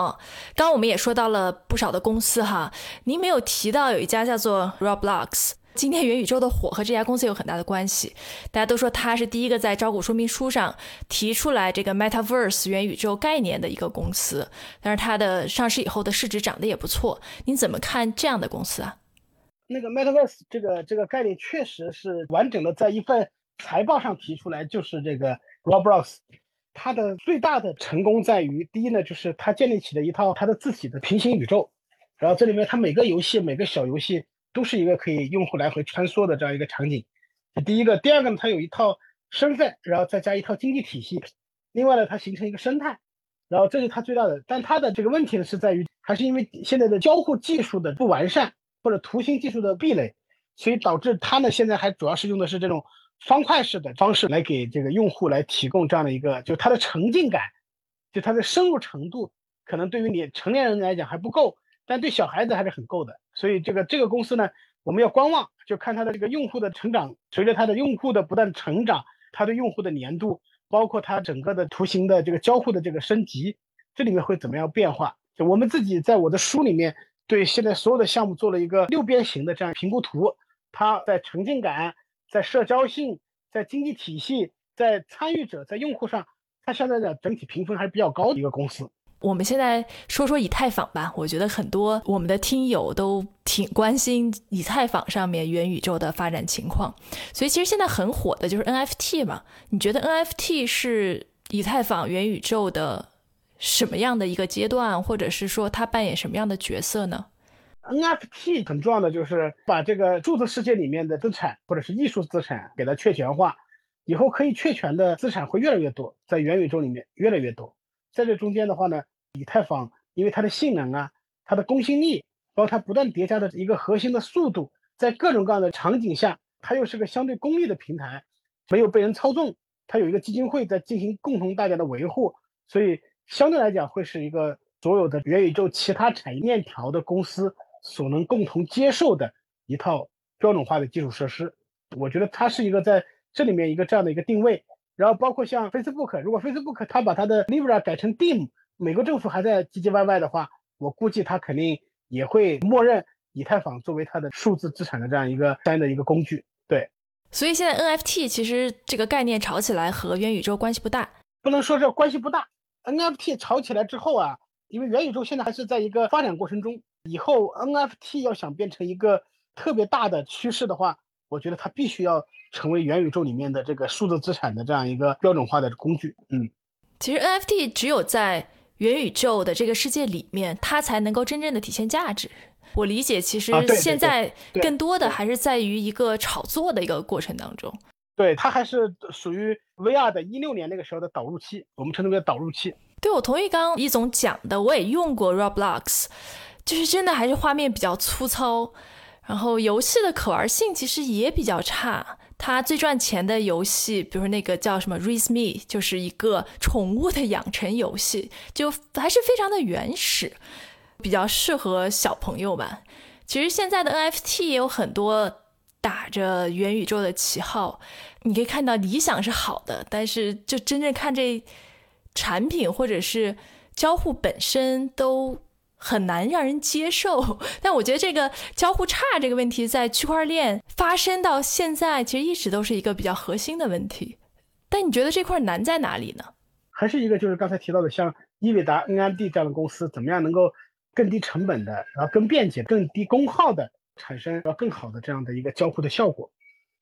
刚刚我们也说到了不少的公司哈，您没有提到有一家叫做 Roblox。今天元宇宙的火和这家公司有很大的关系，大家都说它是第一个在招股说明书上提出来这个 Metaverse 元宇宙概念的一个公司，但是它的上市以后的市值涨得也不错，您怎么看这样的公司啊？那个 Metaverse 这个这个概念确实是完整的在一份财报上提出来，就是这个 Roblox，它的最大的成功在于，第一呢，就是它建立起了一套它的自己的平行宇宙，然后这里面它每个游戏每个小游戏。都是一个可以用户来回穿梭的这样一个场景，第一个。第二个呢，它有一套身份，然后再加一套经济体系。另外呢，它形成一个生态，然后这是它最大的。但它的这个问题呢，是在于还是因为现在的交互技术的不完善，或者图形技术的壁垒，所以导致它呢现在还主要是用的是这种方块式的方式来给这个用户来提供这样的一个，就它的沉浸感，就它的深入程度，可能对于你成年人来讲还不够。但对小孩子还是很够的，所以这个这个公司呢，我们要观望，就看它的这个用户的成长。随着它的用户的不断成长，它的用户的粘度，包括它整个的图形的这个交互的这个升级，这里面会怎么样变化？就我们自己在我的书里面，对现在所有的项目做了一个六边形的这样评估图。它在沉浸感、在社交性、在经济体系、在参与者、在用户上，它现在的整体评分还是比较高的一个公司。我们现在说说以太坊吧，我觉得很多我们的听友都挺关心以太坊上面元宇宙的发展情况，所以其实现在很火的就是 NFT 嘛。你觉得 NFT 是以太坊元宇宙的什么样的一个阶段，或者是说它扮演什么样的角色呢？NFT 很重要的就是把这个数字世界里面的资产或者是艺术资产给它确权化，以后可以确权的资产会越来越多，在元宇宙里面越来越多。在这中间的话呢，以太坊因为它的性能啊，它的公信力，包括它不断叠加的一个核心的速度，在各种各样的场景下，它又是个相对公立的平台，没有被人操纵，它有一个基金会在进行共同大家的维护，所以相对来讲会是一个所有的元宇宙其他产业链条的公司所能共同接受的一套标准化的基础设施。我觉得它是一个在这里面一个这样的一个定位。然后包括像 Facebook，如果 Facebook 它把它的 Libra 改成 Dim，美国政府还在唧唧歪歪的话，我估计它肯定也会默认以太坊作为它的数字资产的这样一个单的一个工具。对，所以现在 NFT 其实这个概念炒起来和元宇宙关系不大，不能说这关系不大。NFT 炒起来之后啊，因为元宇宙现在还是在一个发展过程中，以后 NFT 要想变成一个特别大的趋势的话，我觉得它必须要成为元宇宙里面的这个数字资产的这样一个标准化的工具。嗯，其实 NFT 只有在元宇宙的这个世界里面，它才能够真正的体现价值。我理解，其实现在更多的还是在于一个炒作的一个过程当中。对，它还是属于 VR 的一六年那个时候的导入期，我们称之为导入期。对，我同意刚刚易总讲的，我也用过 Roblox，就是真的还是画面比较粗糙，然后游戏的可玩性其实也比较差。它最赚钱的游戏，比如那个叫什么 Raise Me，就是一个宠物的养成游戏，就还是非常的原始，比较适合小朋友吧。其实现在的 NFT 也有很多。打着元宇宙的旗号，你可以看到理想是好的，但是就真正看这产品或者是交互本身都很难让人接受。但我觉得这个交互差这个问题，在区块链发生到现在，其实一直都是一个比较核心的问题。但你觉得这块难在哪里呢？还是一个就是刚才提到的，像伊维达、NMD 这样的公司，怎么样能够更低成本的，然后更便捷、更低功耗的？产生要更好的这样的一个交互的效果，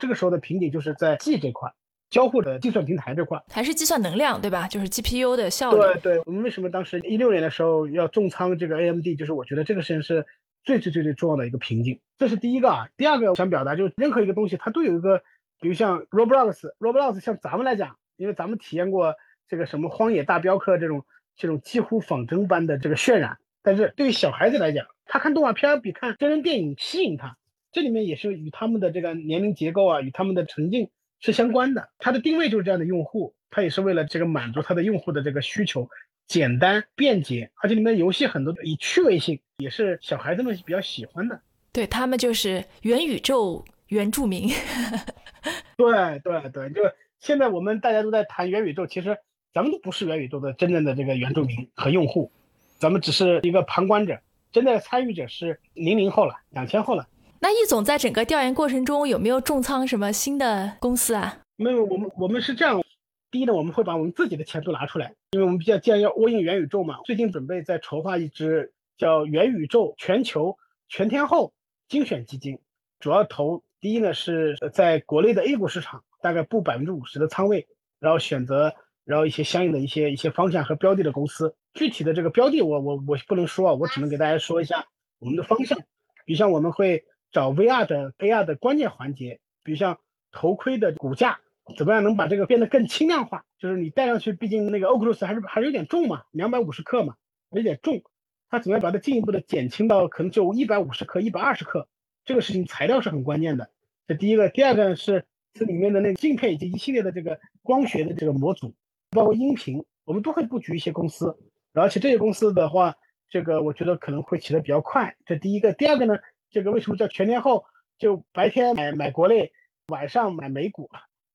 这个时候的瓶颈就是在 G 这块，交互的计算平台这块，还是计算能量对吧？就是 GPU 的效率。对对，我们为什么当时一六年的时候要重仓这个 AMD？就是我觉得这个事情是最最最最重要的一个瓶颈，这是第一个啊。第二个我想表达就是任何一个东西它都有一个，比如像 Roblox，Roblox 像咱们来讲，因为咱们体验过这个什么荒野大镖客这种这种几乎仿真般的这个渲染，但是对于小孩子来讲。他看动画片比看真人电影吸引他，这里面也是与他们的这个年龄结构啊，与他们的沉浸是相关的。它的定位就是这样的用户，它也是为了这个满足它的用户的这个需求，简单便捷，而且里面游戏很多以趣味性，也是小孩子们比较喜欢的。对他们就是元宇宙原住民。对对对，就现在我们大家都在谈元宇宙，其实咱们都不是元宇宙的真正的这个原住民和用户，咱们只是一个旁观者。真的参与者是零零后了，两千后了。那易总在整个调研过程中有没有重仓什么新的公司啊？没有，我们我们是这样，第一呢，我们会把我们自己的钱都拿出来，因为我们比较既然要 all in 元宇宙嘛，最近准备在筹划一支叫元宇宙全球全天候精选基金，主要投第一呢是在国内的 A 股市场，大概布百分之五十的仓位，然后选择然后一些相应的一些一些方向和标的的公司。具体的这个标的，我我我不能说啊，我只能给大家说一下我们的方向。比如像我们会找 VR 的 AR 的关键环节，比如像头盔的骨架，怎么样能把这个变得更轻量化？就是你戴上去，毕竟那个 Oculus 还是还是有点重嘛，两百五十克嘛，有点重。它怎么样把它进一步的减轻到可能就一百五十克、一百二十克？这个事情材料是很关键的。这第一个，第二个是这里面的那个镜片以及一系列的这个光学的这个模组，包括音频，我们都会布局一些公司。而且这些公司的话，这个我觉得可能会起得比较快。这第一个，第二个呢，这个为什么叫全天候？就白天买买国内，晚上买美股。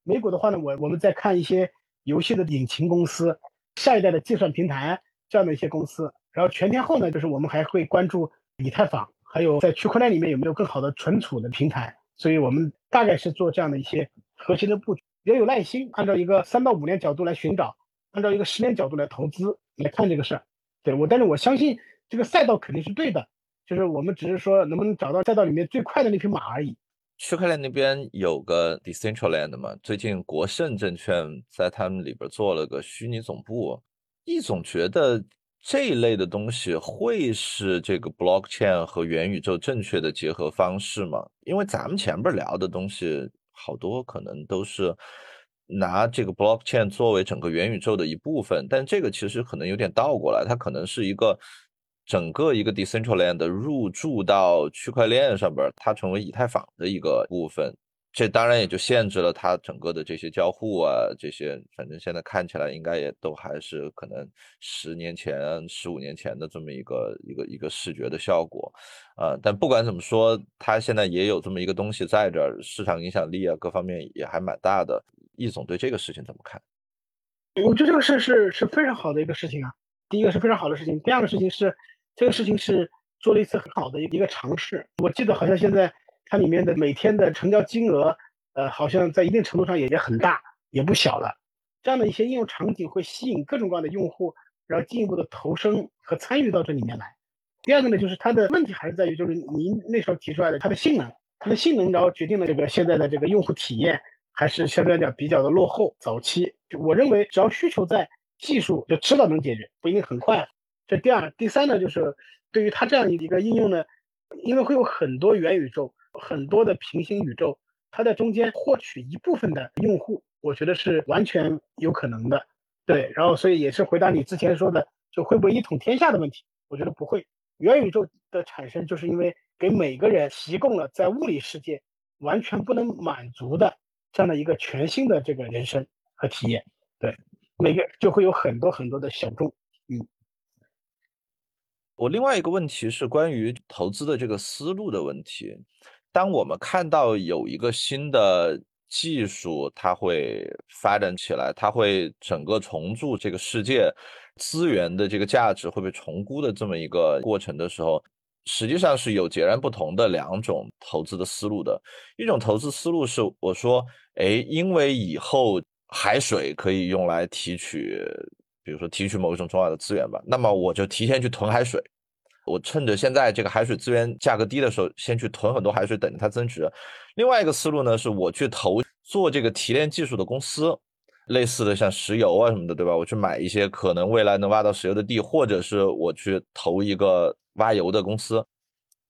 美股的话呢，我我们在看一些游戏的引擎公司，下一代的计算平台这样的一些公司。然后全天候呢，就是我们还会关注以太坊，还有在区块链里面有没有更好的存储的平台。所以我们大概是做这样的一些核心的布局，也有耐心，按照一个三到五年角度来寻找，按照一个十年角度来投资。来看这个事儿，对我，但是我相信这个赛道肯定是对的，就是我们只是说能不能找到赛道里面最快的那匹马而已。区块链那边有个 Decentraland 嘛，最近国盛证券在他们里边做了个虚拟总部。易总觉得这一类的东西会是这个 Blockchain 和元宇宙正确的结合方式吗？因为咱们前边聊的东西好多可能都是。拿这个 blockchain 作为整个元宇宙的一部分，但这个其实可能有点倒过来，它可能是一个整个一个 decentraland 入驻到区块链上边，它成为以太坊的一个部分。这当然也就限制了它整个的这些交互啊，这些反正现在看起来应该也都还是可能十年前、十五年前的这么一个一个一个视觉的效果，啊，但不管怎么说，它现在也有这么一个东西在这儿，市场影响力啊各方面也还蛮大的。易总对这个事情怎么看？我觉得这个事是是非常好的一个事情啊。第一个是非常好的事情，第二个事情是这个事情是做了一次很好的一个尝试。我记得好像现在它里面的每天的成交金额，呃，好像在一定程度上也也很大，也不小了。这样的一些应用场景会吸引各种各样的用户，然后进一步的投身和参与到这里面来。第二个呢，就是它的问题还是在于，就是您那时候提出来的它的性能。它的性能然后决定了这个现在的这个用户体验还是相对来讲比较的落后。早期，我认为只要需求在，技术就迟早能解决，不一定很快。这第二、第三呢，就是对于它这样一个应用呢，因为会有很多元宇宙、很多的平行宇宙，它在中间获取一部分的用户，我觉得是完全有可能的。对，然后所以也是回答你之前说的，就会不会一统天下的问题，我觉得不会。元宇宙的产生，就是因为给每个人提供了在物理世界完全不能满足的这样的一个全新的这个人生和体验。对，每个就会有很多很多的小众。我另外一个问题是关于投资的这个思路的问题。当我们看到有一个新的技术，它会发展起来，它会整个重铸这个世界。资源的这个价值会被重估的这么一个过程的时候，实际上是有截然不同的两种投资的思路的。一种投资思路是我说，哎，因为以后海水可以用来提取，比如说提取某一种重要的资源吧，那么我就提前去囤海水，我趁着现在这个海水资源价格低的时候，先去囤很多海水，等着它增值。另外一个思路呢，是我去投做这个提炼技术的公司。类似的像石油啊什么的，对吧？我去买一些可能未来能挖到石油的地，或者是我去投一个挖油的公司。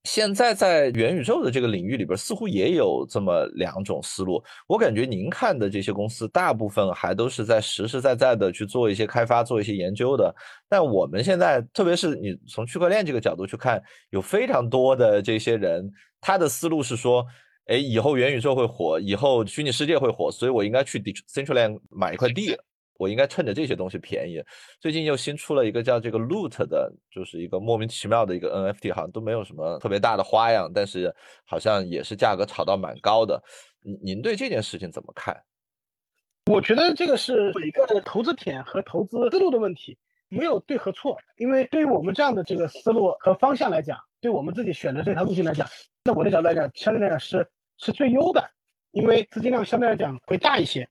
现在在元宇宙的这个领域里边，似乎也有这么两种思路。我感觉您看的这些公司，大部分还都是在实实在在的去做一些开发、做一些研究的。但我们现在，特别是你从区块链这个角度去看，有非常多的这些人，他的思路是说。哎，以后元宇宙会火，以后虚拟世界会火，所以我应该去 Decentraland 买一块地，我应该趁着这些东西便宜。最近又新出了一个叫这个 Loot 的，就是一个莫名其妙的一个 NFT，好像都没有什么特别大的花样，但是好像也是价格炒到蛮高的。您您对这件事情怎么看？我觉得这个是每个投资点和投资思路的问题，没有对和错。因为对于我们这样的这个思路和方向来讲，对我们自己选择这条路径来讲，那我的角度来讲，相对来讲是。是最优的，因为资金量相对来讲会大一些，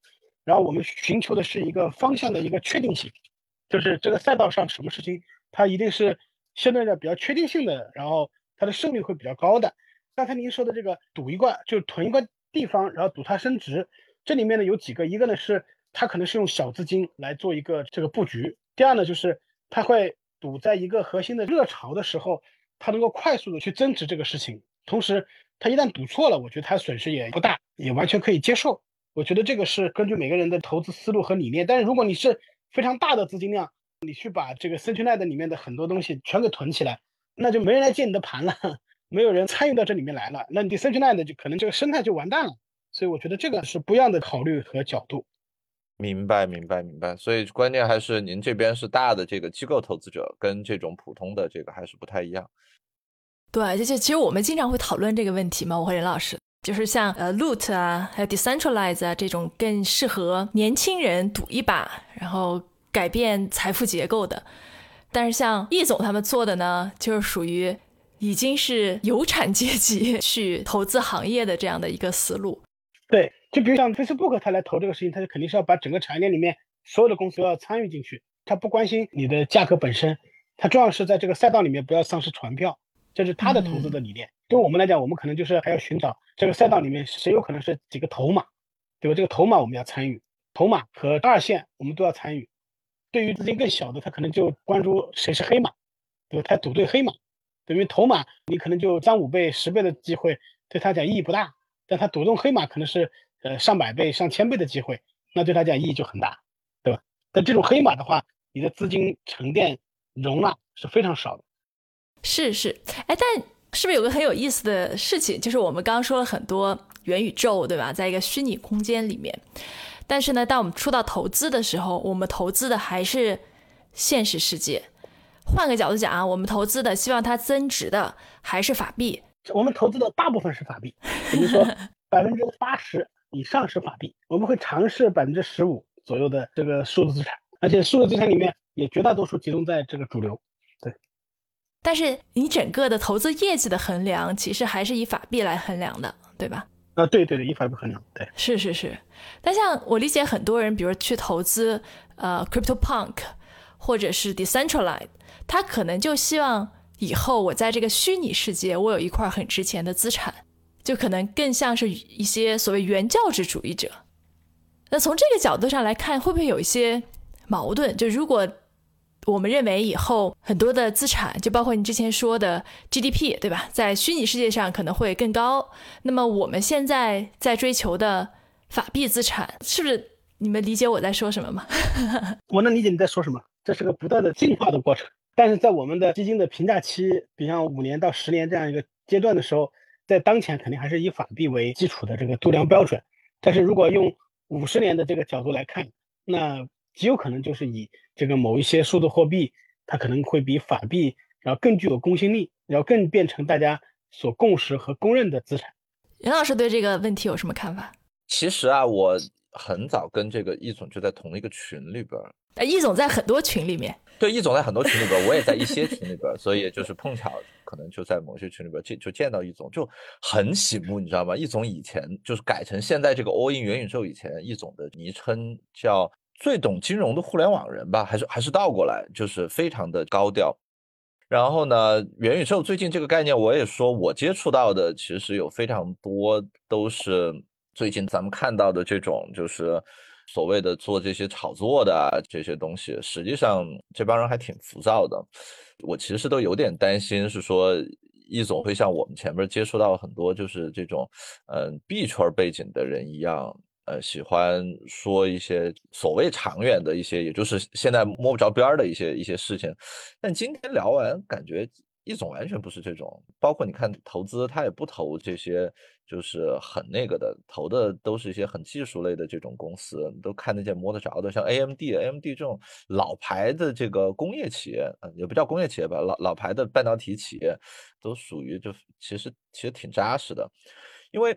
然后我们寻求的是一个方向的一个确定性，就是这个赛道上什么事情它一定是相对来比较确定性的，然后它的胜率会比较高的。刚才您说的这个赌一罐，就囤一个地方，然后赌它升值，这里面呢有几个，一个呢是它可能是用小资金来做一个这个布局，第二呢就是它会赌在一个核心的热潮的时候，它能够快速的去增值这个事情，同时。他一旦赌错了，我觉得他损失也不大，也完全可以接受。我觉得这个是根据每个人的投资思路和理念。但是如果你是非常大的资金量，你去把这个 Centraland 里面的很多东西全给囤起来，那就没人来接你的盘了，没有人参与到这里面来了，那你 Centraland 就可能这个生态就完蛋了。所以我觉得这个是不一样的考虑和角度。明白，明白，明白。所以关键还是您这边是大的这个机构投资者，跟这种普通的这个还是不太一样。对，就就其实我们经常会讨论这个问题嘛，我和任老师，就是像呃 Loot 啊，还有 Decentralize 啊这种更适合年轻人赌一把，然后改变财富结构的。但是像易总他们做的呢，就是属于已经是有产阶级 去投资行业的这样的一个思路。对，就比如像 Facebook 他来投这个事情，他就肯定是要把整个产业链里面所有的公司都要参与进去，他不关心你的价格本身，他重要是在这个赛道里面不要丧失船票。这是他的投资的理念。对我们来讲，我们可能就是还要寻找这个赛道里面谁有可能是几个头马，对吧？这个头马我们要参与，头马和二线我们都要参与。对于资金更小的，他可能就关注谁是黑马，对吧？他赌对黑马，等于头马你可能就涨五倍、十倍的机会，对他讲意义不大。但他赌中黑马可能是呃上百倍、上千倍的机会，那对他讲意义就很大，对吧？但这种黑马的话，你的资金沉淀容纳是非常少的。是是，哎，但是不是有个很有意思的事情，就是我们刚刚说了很多元宇宙，对吧？在一个虚拟空间里面，但是呢，当我们出到投资的时候，我们投资的还是现实世界。换个角度讲啊，我们投资的希望它增值的还是法币。我们投资的大部分是法币，比如说 百分之八十以上是法币，我们会尝试百分之十五左右的这个数字资产，而且数字资产里面也绝大多数集中在这个主流。但是你整个的投资业绩的衡量，其实还是以法币来衡量的，对吧？啊，对对对，以法币衡量，对，是是是。但像我理解，很多人，比如去投资呃，Crypto Punk 或者是 Decentralized，他可能就希望以后我在这个虚拟世界，我有一块很值钱的资产，就可能更像是一些所谓原教旨主义者。那从这个角度上来看，会不会有一些矛盾？就如果我们认为以后很多的资产，就包括你之前说的 GDP，对吧？在虚拟世界上可能会更高。那么我们现在在追求的法币资产，是不是你们理解我在说什么吗？我能理解你在说什么。这是个不断的进化的过程。但是在我们的基金的评价期，比方五年到十年这样一个阶段的时候，在当前肯定还是以法币为基础的这个度量标准。但是如果用五十年的这个角度来看，那极有可能就是以这个某一些数字货币，它可能会比法币然后更具有公信力，然后更变成大家所共识和公认的资产。袁老师对这个问题有什么看法？其实啊，我很早跟这个易总就在同一个群里边。哎，易总在很多群里面。对，易总在很多群里边，我也在一些 群里边，所以就是碰巧可能就在某些群里边见就见到易总，就很醒目，你知道吗？易总以前就是改成现在这个 All in 元宇宙以前，易总的昵称叫。最懂金融的互联网人吧，还是还是倒过来，就是非常的高调。然后呢，元宇宙最近这个概念，我也说我接触到的，其实有非常多都是最近咱们看到的这种，就是所谓的做这些炒作的这些东西。实际上这帮人还挺浮躁的，我其实都有点担心，是说易总会像我们前面接触到很多就是这种嗯币圈背景的人一样。呃，喜欢说一些所谓长远的一些，也就是现在摸不着边儿的一些一些事情。但今天聊完，感觉易总完全不是这种。包括你看投资，他也不投这些，就是很那个的，投的都是一些很技术类的这种公司，都看得见摸得着的，像 AMD，AMD 这种老牌的这个工业企业，嗯，也不叫工业企业吧，老老牌的半导体企业，都属于就其实其实挺扎实的，因为。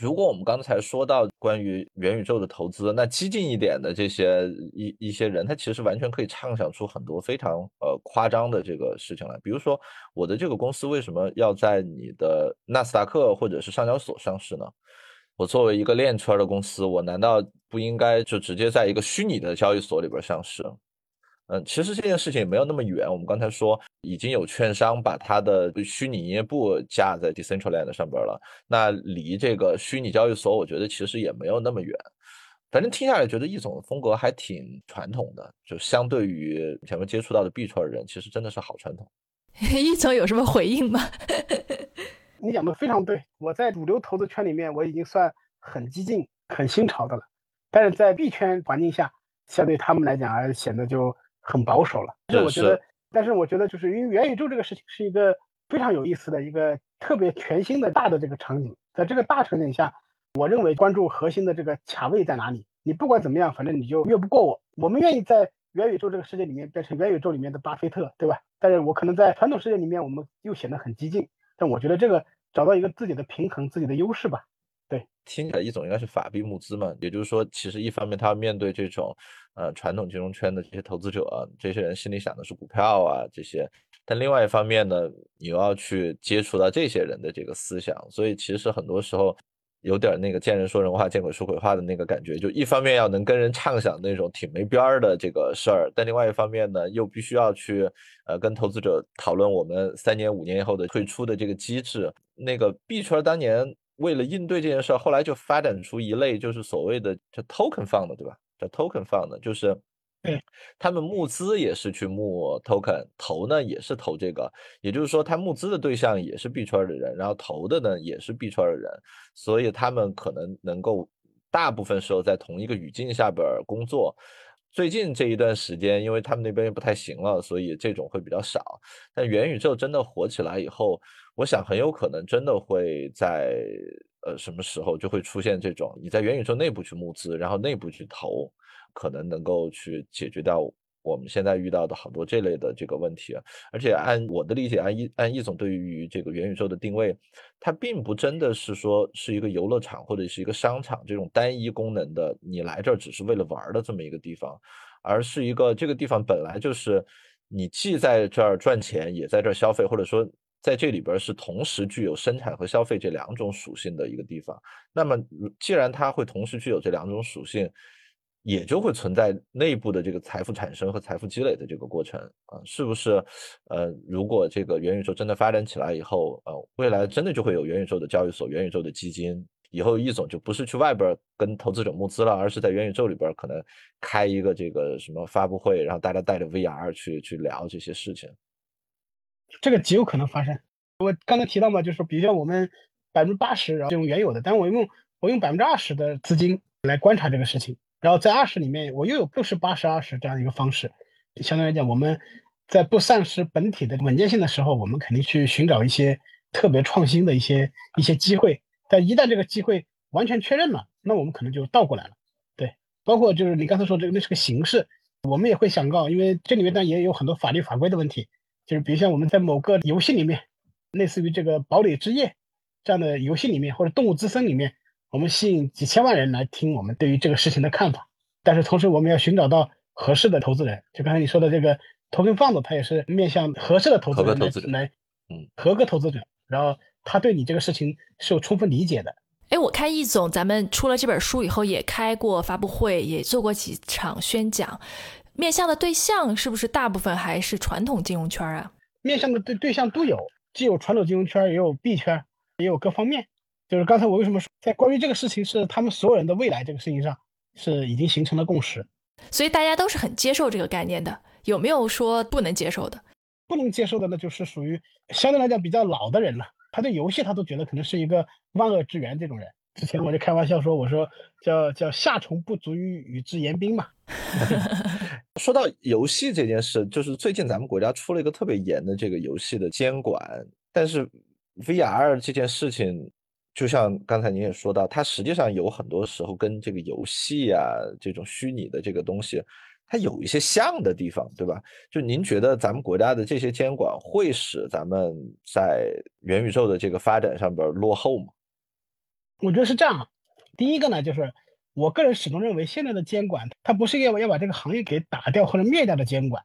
如果我们刚才说到关于元宇宙的投资，那激进一点的这些一一些人，他其实完全可以畅想出很多非常呃夸张的这个事情来。比如说，我的这个公司为什么要在你的纳斯达克或者是上交所上市呢？我作为一个链圈的公司，我难道不应该就直接在一个虚拟的交易所里边上市？嗯，其实这件事情也没有那么远。我们刚才说，已经有券商把它的虚拟营业部架在 Decentraland 上边了。那离这个虚拟交易所，我觉得其实也没有那么远。反正听下来，觉得易总的风格还挺传统的，就相对于前面接触到的币圈的人，其实真的是好传统。易总有什么回应吗？你讲的非常对，我在主流投资圈里面，我已经算很激进、很新潮的了。但是在币圈环境下，相对他们来讲，还显得就。很保守了，但是我觉得，但是我觉得，就是因为元宇宙这个事情是一个非常有意思的一个特别全新的大的这个场景，在这个大场景下，我认为关注核心的这个卡位在哪里，你不管怎么样，反正你就越不过我。我们愿意在元宇宙这个世界里面变成元宇宙里面的巴菲特，对吧？但是我可能在传统世界里面，我们又显得很激进。但我觉得这个找到一个自己的平衡，自己的优势吧。对，听起来一种应该是法币募资嘛，也就是说，其实一方面他要面对这种。呃，传统金融圈的这些投资者，这些人心里想的是股票啊这些，但另外一方面呢，你又要去接触到这些人的这个思想，所以其实很多时候有点那个见人说人话，见鬼说鬼话的那个感觉。就一方面要能跟人畅想那种挺没边儿的这个事儿，但另外一方面呢，又必须要去呃跟投资者讨论我们三年五年以后的退出的这个机制。那个币圈当年为了应对这件事儿，后来就发展出一类就是所谓的叫 token fund，对吧？叫 token fund，就是，他们募资也是去募 token，投呢也是投这个，也就是说，他募资的对象也是币圈的人，然后投的呢也是币圈的人，所以他们可能能够大部分时候在同一个语境下边工作。最近这一段时间，因为他们那边不太行了，所以这种会比较少。但元宇宙真的火起来以后，我想很有可能真的会在。呃，什么时候就会出现这种？你在元宇宙内部去募资，然后内部去投，可能能够去解决掉我们现在遇到的好多这类的这个问题。而且按我的理解，按易按易总对于这个元宇宙的定位，它并不真的是说是一个游乐场或者是一个商场这种单一功能的，你来这儿只是为了玩的这么一个地方，而是一个这个地方本来就是你既在这儿赚钱，也在这儿消费，或者说。在这里边是同时具有生产和消费这两种属性的一个地方。那么，既然它会同时具有这两种属性，也就会存在内部的这个财富产生和财富积累的这个过程啊，是不是？呃，如果这个元宇宙真的发展起来以后，呃，未来真的就会有元宇宙的交易所、元宇宙的基金，以后易总就不是去外边跟投资者募资了，而是在元宇宙里边可能开一个这个什么发布会，然后大家带着 VR 去去聊这些事情，这个极有可能发生。我刚才提到嘛，就是比如像我们百分之八十然后用原有的，但我用我用百分之二十的资金来观察这个事情。然后在二十里面，我又有六十八十二十这样一个方式，相对来讲，我们在不丧失本体的稳健性的时候，我们肯定去寻找一些特别创新的一些一些机会。但一旦这个机会完全确认了，那我们可能就倒过来了。对，包括就是你刚才说这个那是个形式，我们也会想到，因为这里面呢也有很多法律法规的问题，就是比如像我们在某个游戏里面，类似于这个堡垒之夜这样的游戏里面，或者动物之森里面。我们吸引几千万人来听我们对于这个事情的看法，但是同时我们要寻找到合适的投资人。就刚才你说的这个投资方子，他也是面向合适的投资人来，嗯，合格投资者，然后他对你这个事情是有充分理解的。哎，我看易总，咱们出了这本书以后，也开过发布会，也做过几场宣讲，面向的对象是不是大部分还是传统金融圈啊？面向的对对象都有，既有传统金融圈，也有币圈，也有各方面。就是刚才我为什么说，在关于这个事情是他们所有人的未来这个事情上，是已经形成了共识，所以大家都是很接受这个概念的。有没有说不能接受的？不能接受的呢，就是属于相对来讲比较老的人了。他对游戏他都觉得可能是一个万恶之源。这种人，之前我就开玩笑说，我说叫叫夏虫不足以与之言兵嘛。说到游戏这件事，就是最近咱们国家出了一个特别严的这个游戏的监管，但是 VR 这件事情。就像刚才您也说到，它实际上有很多时候跟这个游戏啊这种虚拟的这个东西，它有一些像的地方，对吧？就您觉得咱们国家的这些监管会使咱们在元宇宙的这个发展上边落后吗？我觉得是这样。第一个呢，就是我个人始终认为，现在的监管它不是要要把这个行业给打掉或者灭掉的监管，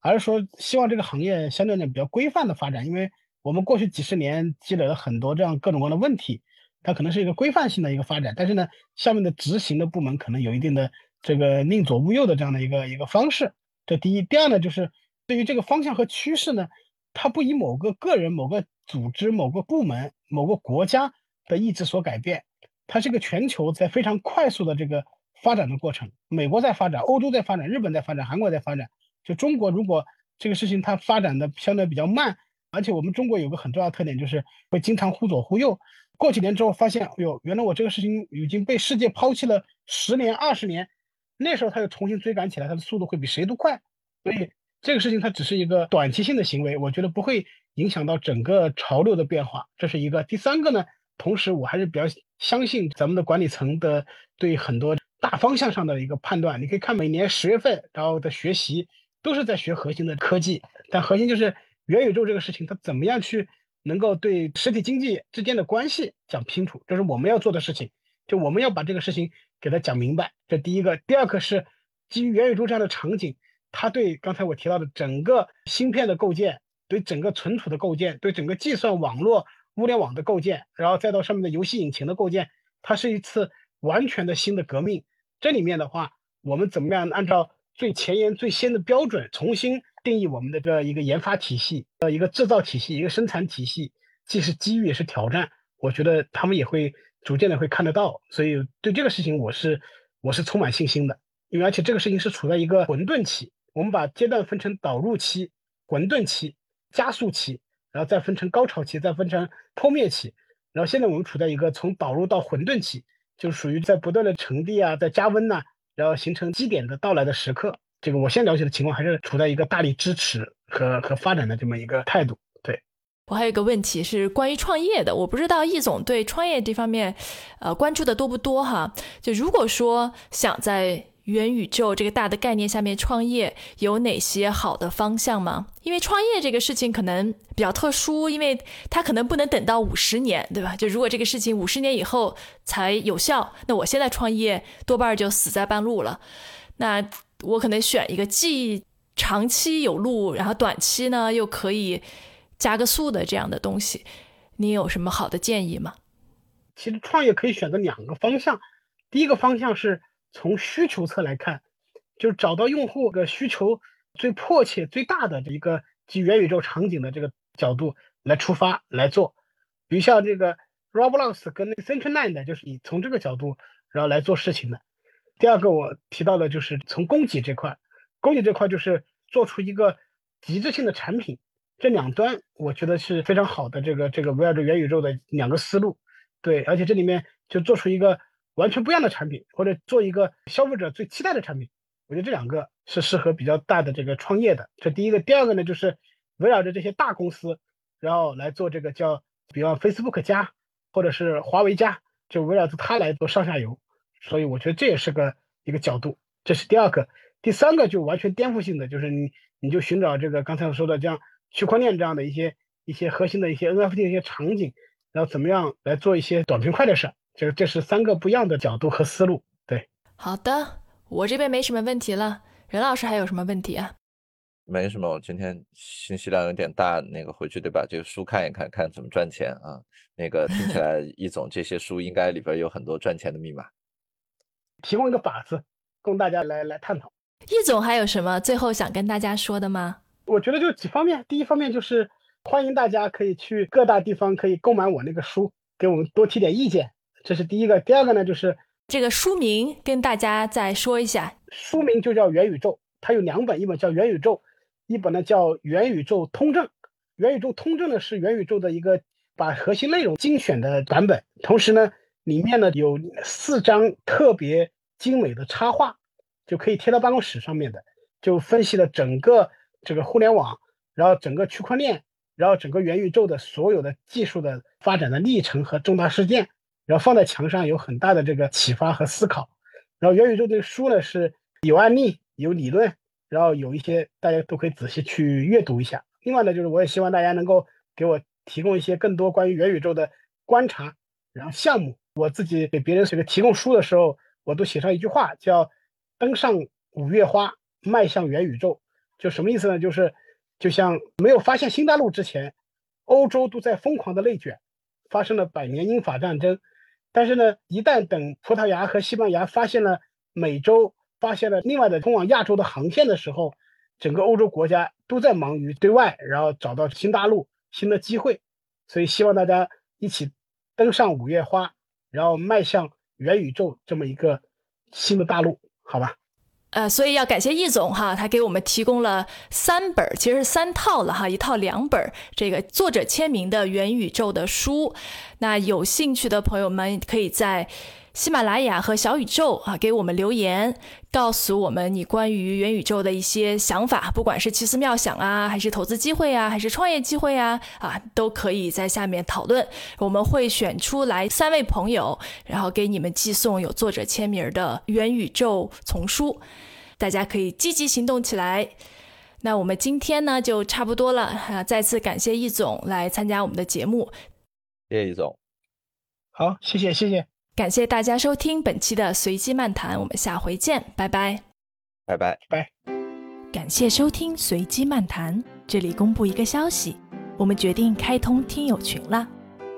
而是说希望这个行业相对来讲比较规范的发展，因为我们过去几十年积累了很多这样各种各样的问题。它可能是一个规范性的一个发展，但是呢，下面的执行的部门可能有一定的这个宁左勿右的这样的一个一个方式。这第一，第二呢，就是对于这个方向和趋势呢，它不以某个个人、某个组织、某个部门、某个国家的意志所改变，它是一个全球在非常快速的这个发展的过程。美国在发展，欧洲在发展，日本在发展，韩国在发展。就中国如果这个事情它发展的相对比较慢，而且我们中国有个很重要的特点，就是会经常忽左忽右。过几年之后发现，哎呦，原来我这个事情已经被世界抛弃了十年、二十年，那时候他又重新追赶起来，他的速度会比谁都快。所以这个事情它只是一个短期性的行为，我觉得不会影响到整个潮流的变化。这是一个。第三个呢，同时我还是比较相信咱们的管理层的对很多大方向上的一个判断。你可以看每年十月份然后的学习都是在学核心的科技，但核心就是元宇宙这个事情，它怎么样去。能够对实体经济之间的关系讲清楚，这是我们要做的事情。就我们要把这个事情给他讲明白。这第一个，第二个是基于元宇宙这样的场景，它对刚才我提到的整个芯片的构建、对整个存储的构建、对整个计算网络、物联网的构建，然后再到上面的游戏引擎的构建，它是一次完全的新的革命。这里面的话，我们怎么样按照最前沿、最先的标准重新？定义我们的这一个研发体系，呃，一个制造体系，一个生产体系，既是机遇也是挑战。我觉得他们也会逐渐的会看得到，所以对这个事情我是我是充满信心的。因为而且这个事情是处在一个混沌期，我们把阶段分成导入期、混沌期、加速期，然后再分成高潮期，再分成破灭期。然后现在我们处在一个从导入到混沌期，就属于在不断的沉淀啊，在加温呐，然后形成基点的到来的时刻。这个我现在了解的情况还是处在一个大力支持和和发展的这么一个态度。对我还有一个问题是关于创业的，我不知道易总对创业这方面，呃，关注的多不多哈？就如果说想在元宇宙这个大的概念下面创业，有哪些好的方向吗？因为创业这个事情可能比较特殊，因为它可能不能等到五十年，对吧？就如果这个事情五十年以后才有效，那我现在创业多半就死在半路了。那我可能选一个既长期有路，然后短期呢又可以加个速的这样的东西，你有什么好的建议吗？其实创业可以选择两个方向，第一个方向是从需求侧来看，就是找到用户的需求最迫切、最大的一个基于元宇宙场景的这个角度来出发来做。比如像这个 Roblox 跟那个 Central Land，就是以从这个角度然后来做事情的。第二个我提到的就是从供给这块，供给这块就是做出一个极致性的产品。这两端我觉得是非常好的，这个这个围绕着元宇宙的两个思路，对，而且这里面就做出一个完全不一样的产品，或者做一个消费者最期待的产品，我觉得这两个是适合比较大的这个创业的。这第一个，第二个呢，就是围绕着这些大公司，然后来做这个叫，比方 Facebook 加，或者是华为加，就围绕着它来做上下游，所以我觉得这也是个一个角度。这是第二个，第三个就完全颠覆性的，就是你你就寻找这个刚才我说的这样。区块链这样的一些一些核心的一些 NFT 的一些场景，然后怎么样来做一些短平快的事儿？这这是三个不一样的角度和思路。对，好的，我这边没什么问题了。任老师还有什么问题啊？没什么，我今天信息量有点大，那个回去得把这个书看一看，看怎么赚钱啊。那个听起来，易总这些书应该里边有很多赚钱的密码。提供一个法子，供大家来来探讨。易总还有什么最后想跟大家说的吗？我觉得就几方面，第一方面就是欢迎大家可以去各大地方可以购买我那个书，给我们多提点意见，这是第一个。第二个呢，就是这个书名跟大家再说一下，书名就叫《元宇宙》，它有两本，一本叫《元宇宙》，一本呢叫《元宇宙通证》。《元宇宙通证》呢是元宇宙的一个把核心内容精选的版本，同时呢里面呢有四张特别精美的插画，就可以贴到办公室上面的，就分析了整个。这个互联网，然后整个区块链，然后整个元宇宙的所有的技术的发展的历程和重大事件，然后放在墙上有很大的这个启发和思考。然后元宇宙这个书呢是有案例、有理论，然后有一些大家都可以仔细去阅读一下。另外呢，就是我也希望大家能够给我提供一些更多关于元宇宙的观察，然后项目。我自己给别人这个提供书的时候，我都写上一句话，叫“登上五月花，迈向元宇宙”。就什么意思呢？就是就像没有发现新大陆之前，欧洲都在疯狂的内卷，发生了百年英法战争。但是呢，一旦等葡萄牙和西班牙发现了美洲，发现了另外的通往亚洲的航线的时候，整个欧洲国家都在忙于对外，然后找到新大陆、新的机会。所以希望大家一起登上五月花，然后迈向元宇宙这么一个新的大陆，好吧？呃，所以要感谢易总哈，他给我们提供了三本，其实是三套了哈，一套两本这个作者签名的元宇宙的书。那有兴趣的朋友们可以在喜马拉雅和小宇宙啊给我们留言，告诉我们你关于元宇宙的一些想法，不管是奇思妙想啊，还是投资机会啊，还是创业机会啊，啊，都可以在下面讨论。我们会选出来三位朋友，然后给你们寄送有作者签名的元宇宙丛书。大家可以积极行动起来。那我们今天呢就差不多了啊！再次感谢易总来参加我们的节目，谢谢易总。好，谢谢谢谢，感谢大家收听本期的随机漫谈，我们下回见，拜拜，拜拜拜。感谢收听随机漫谈，这里公布一个消息，我们决定开通听友群了，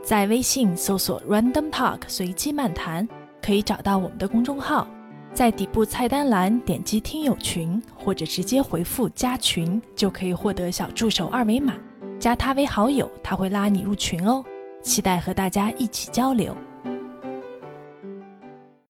在微信搜索 Random Talk 随机漫谈，可以找到我们的公众号。在底部菜单栏点击听友群，或者直接回复加群，就可以获得小助手二维码，加他为好友，他会拉你入群哦。期待和大家一起交流。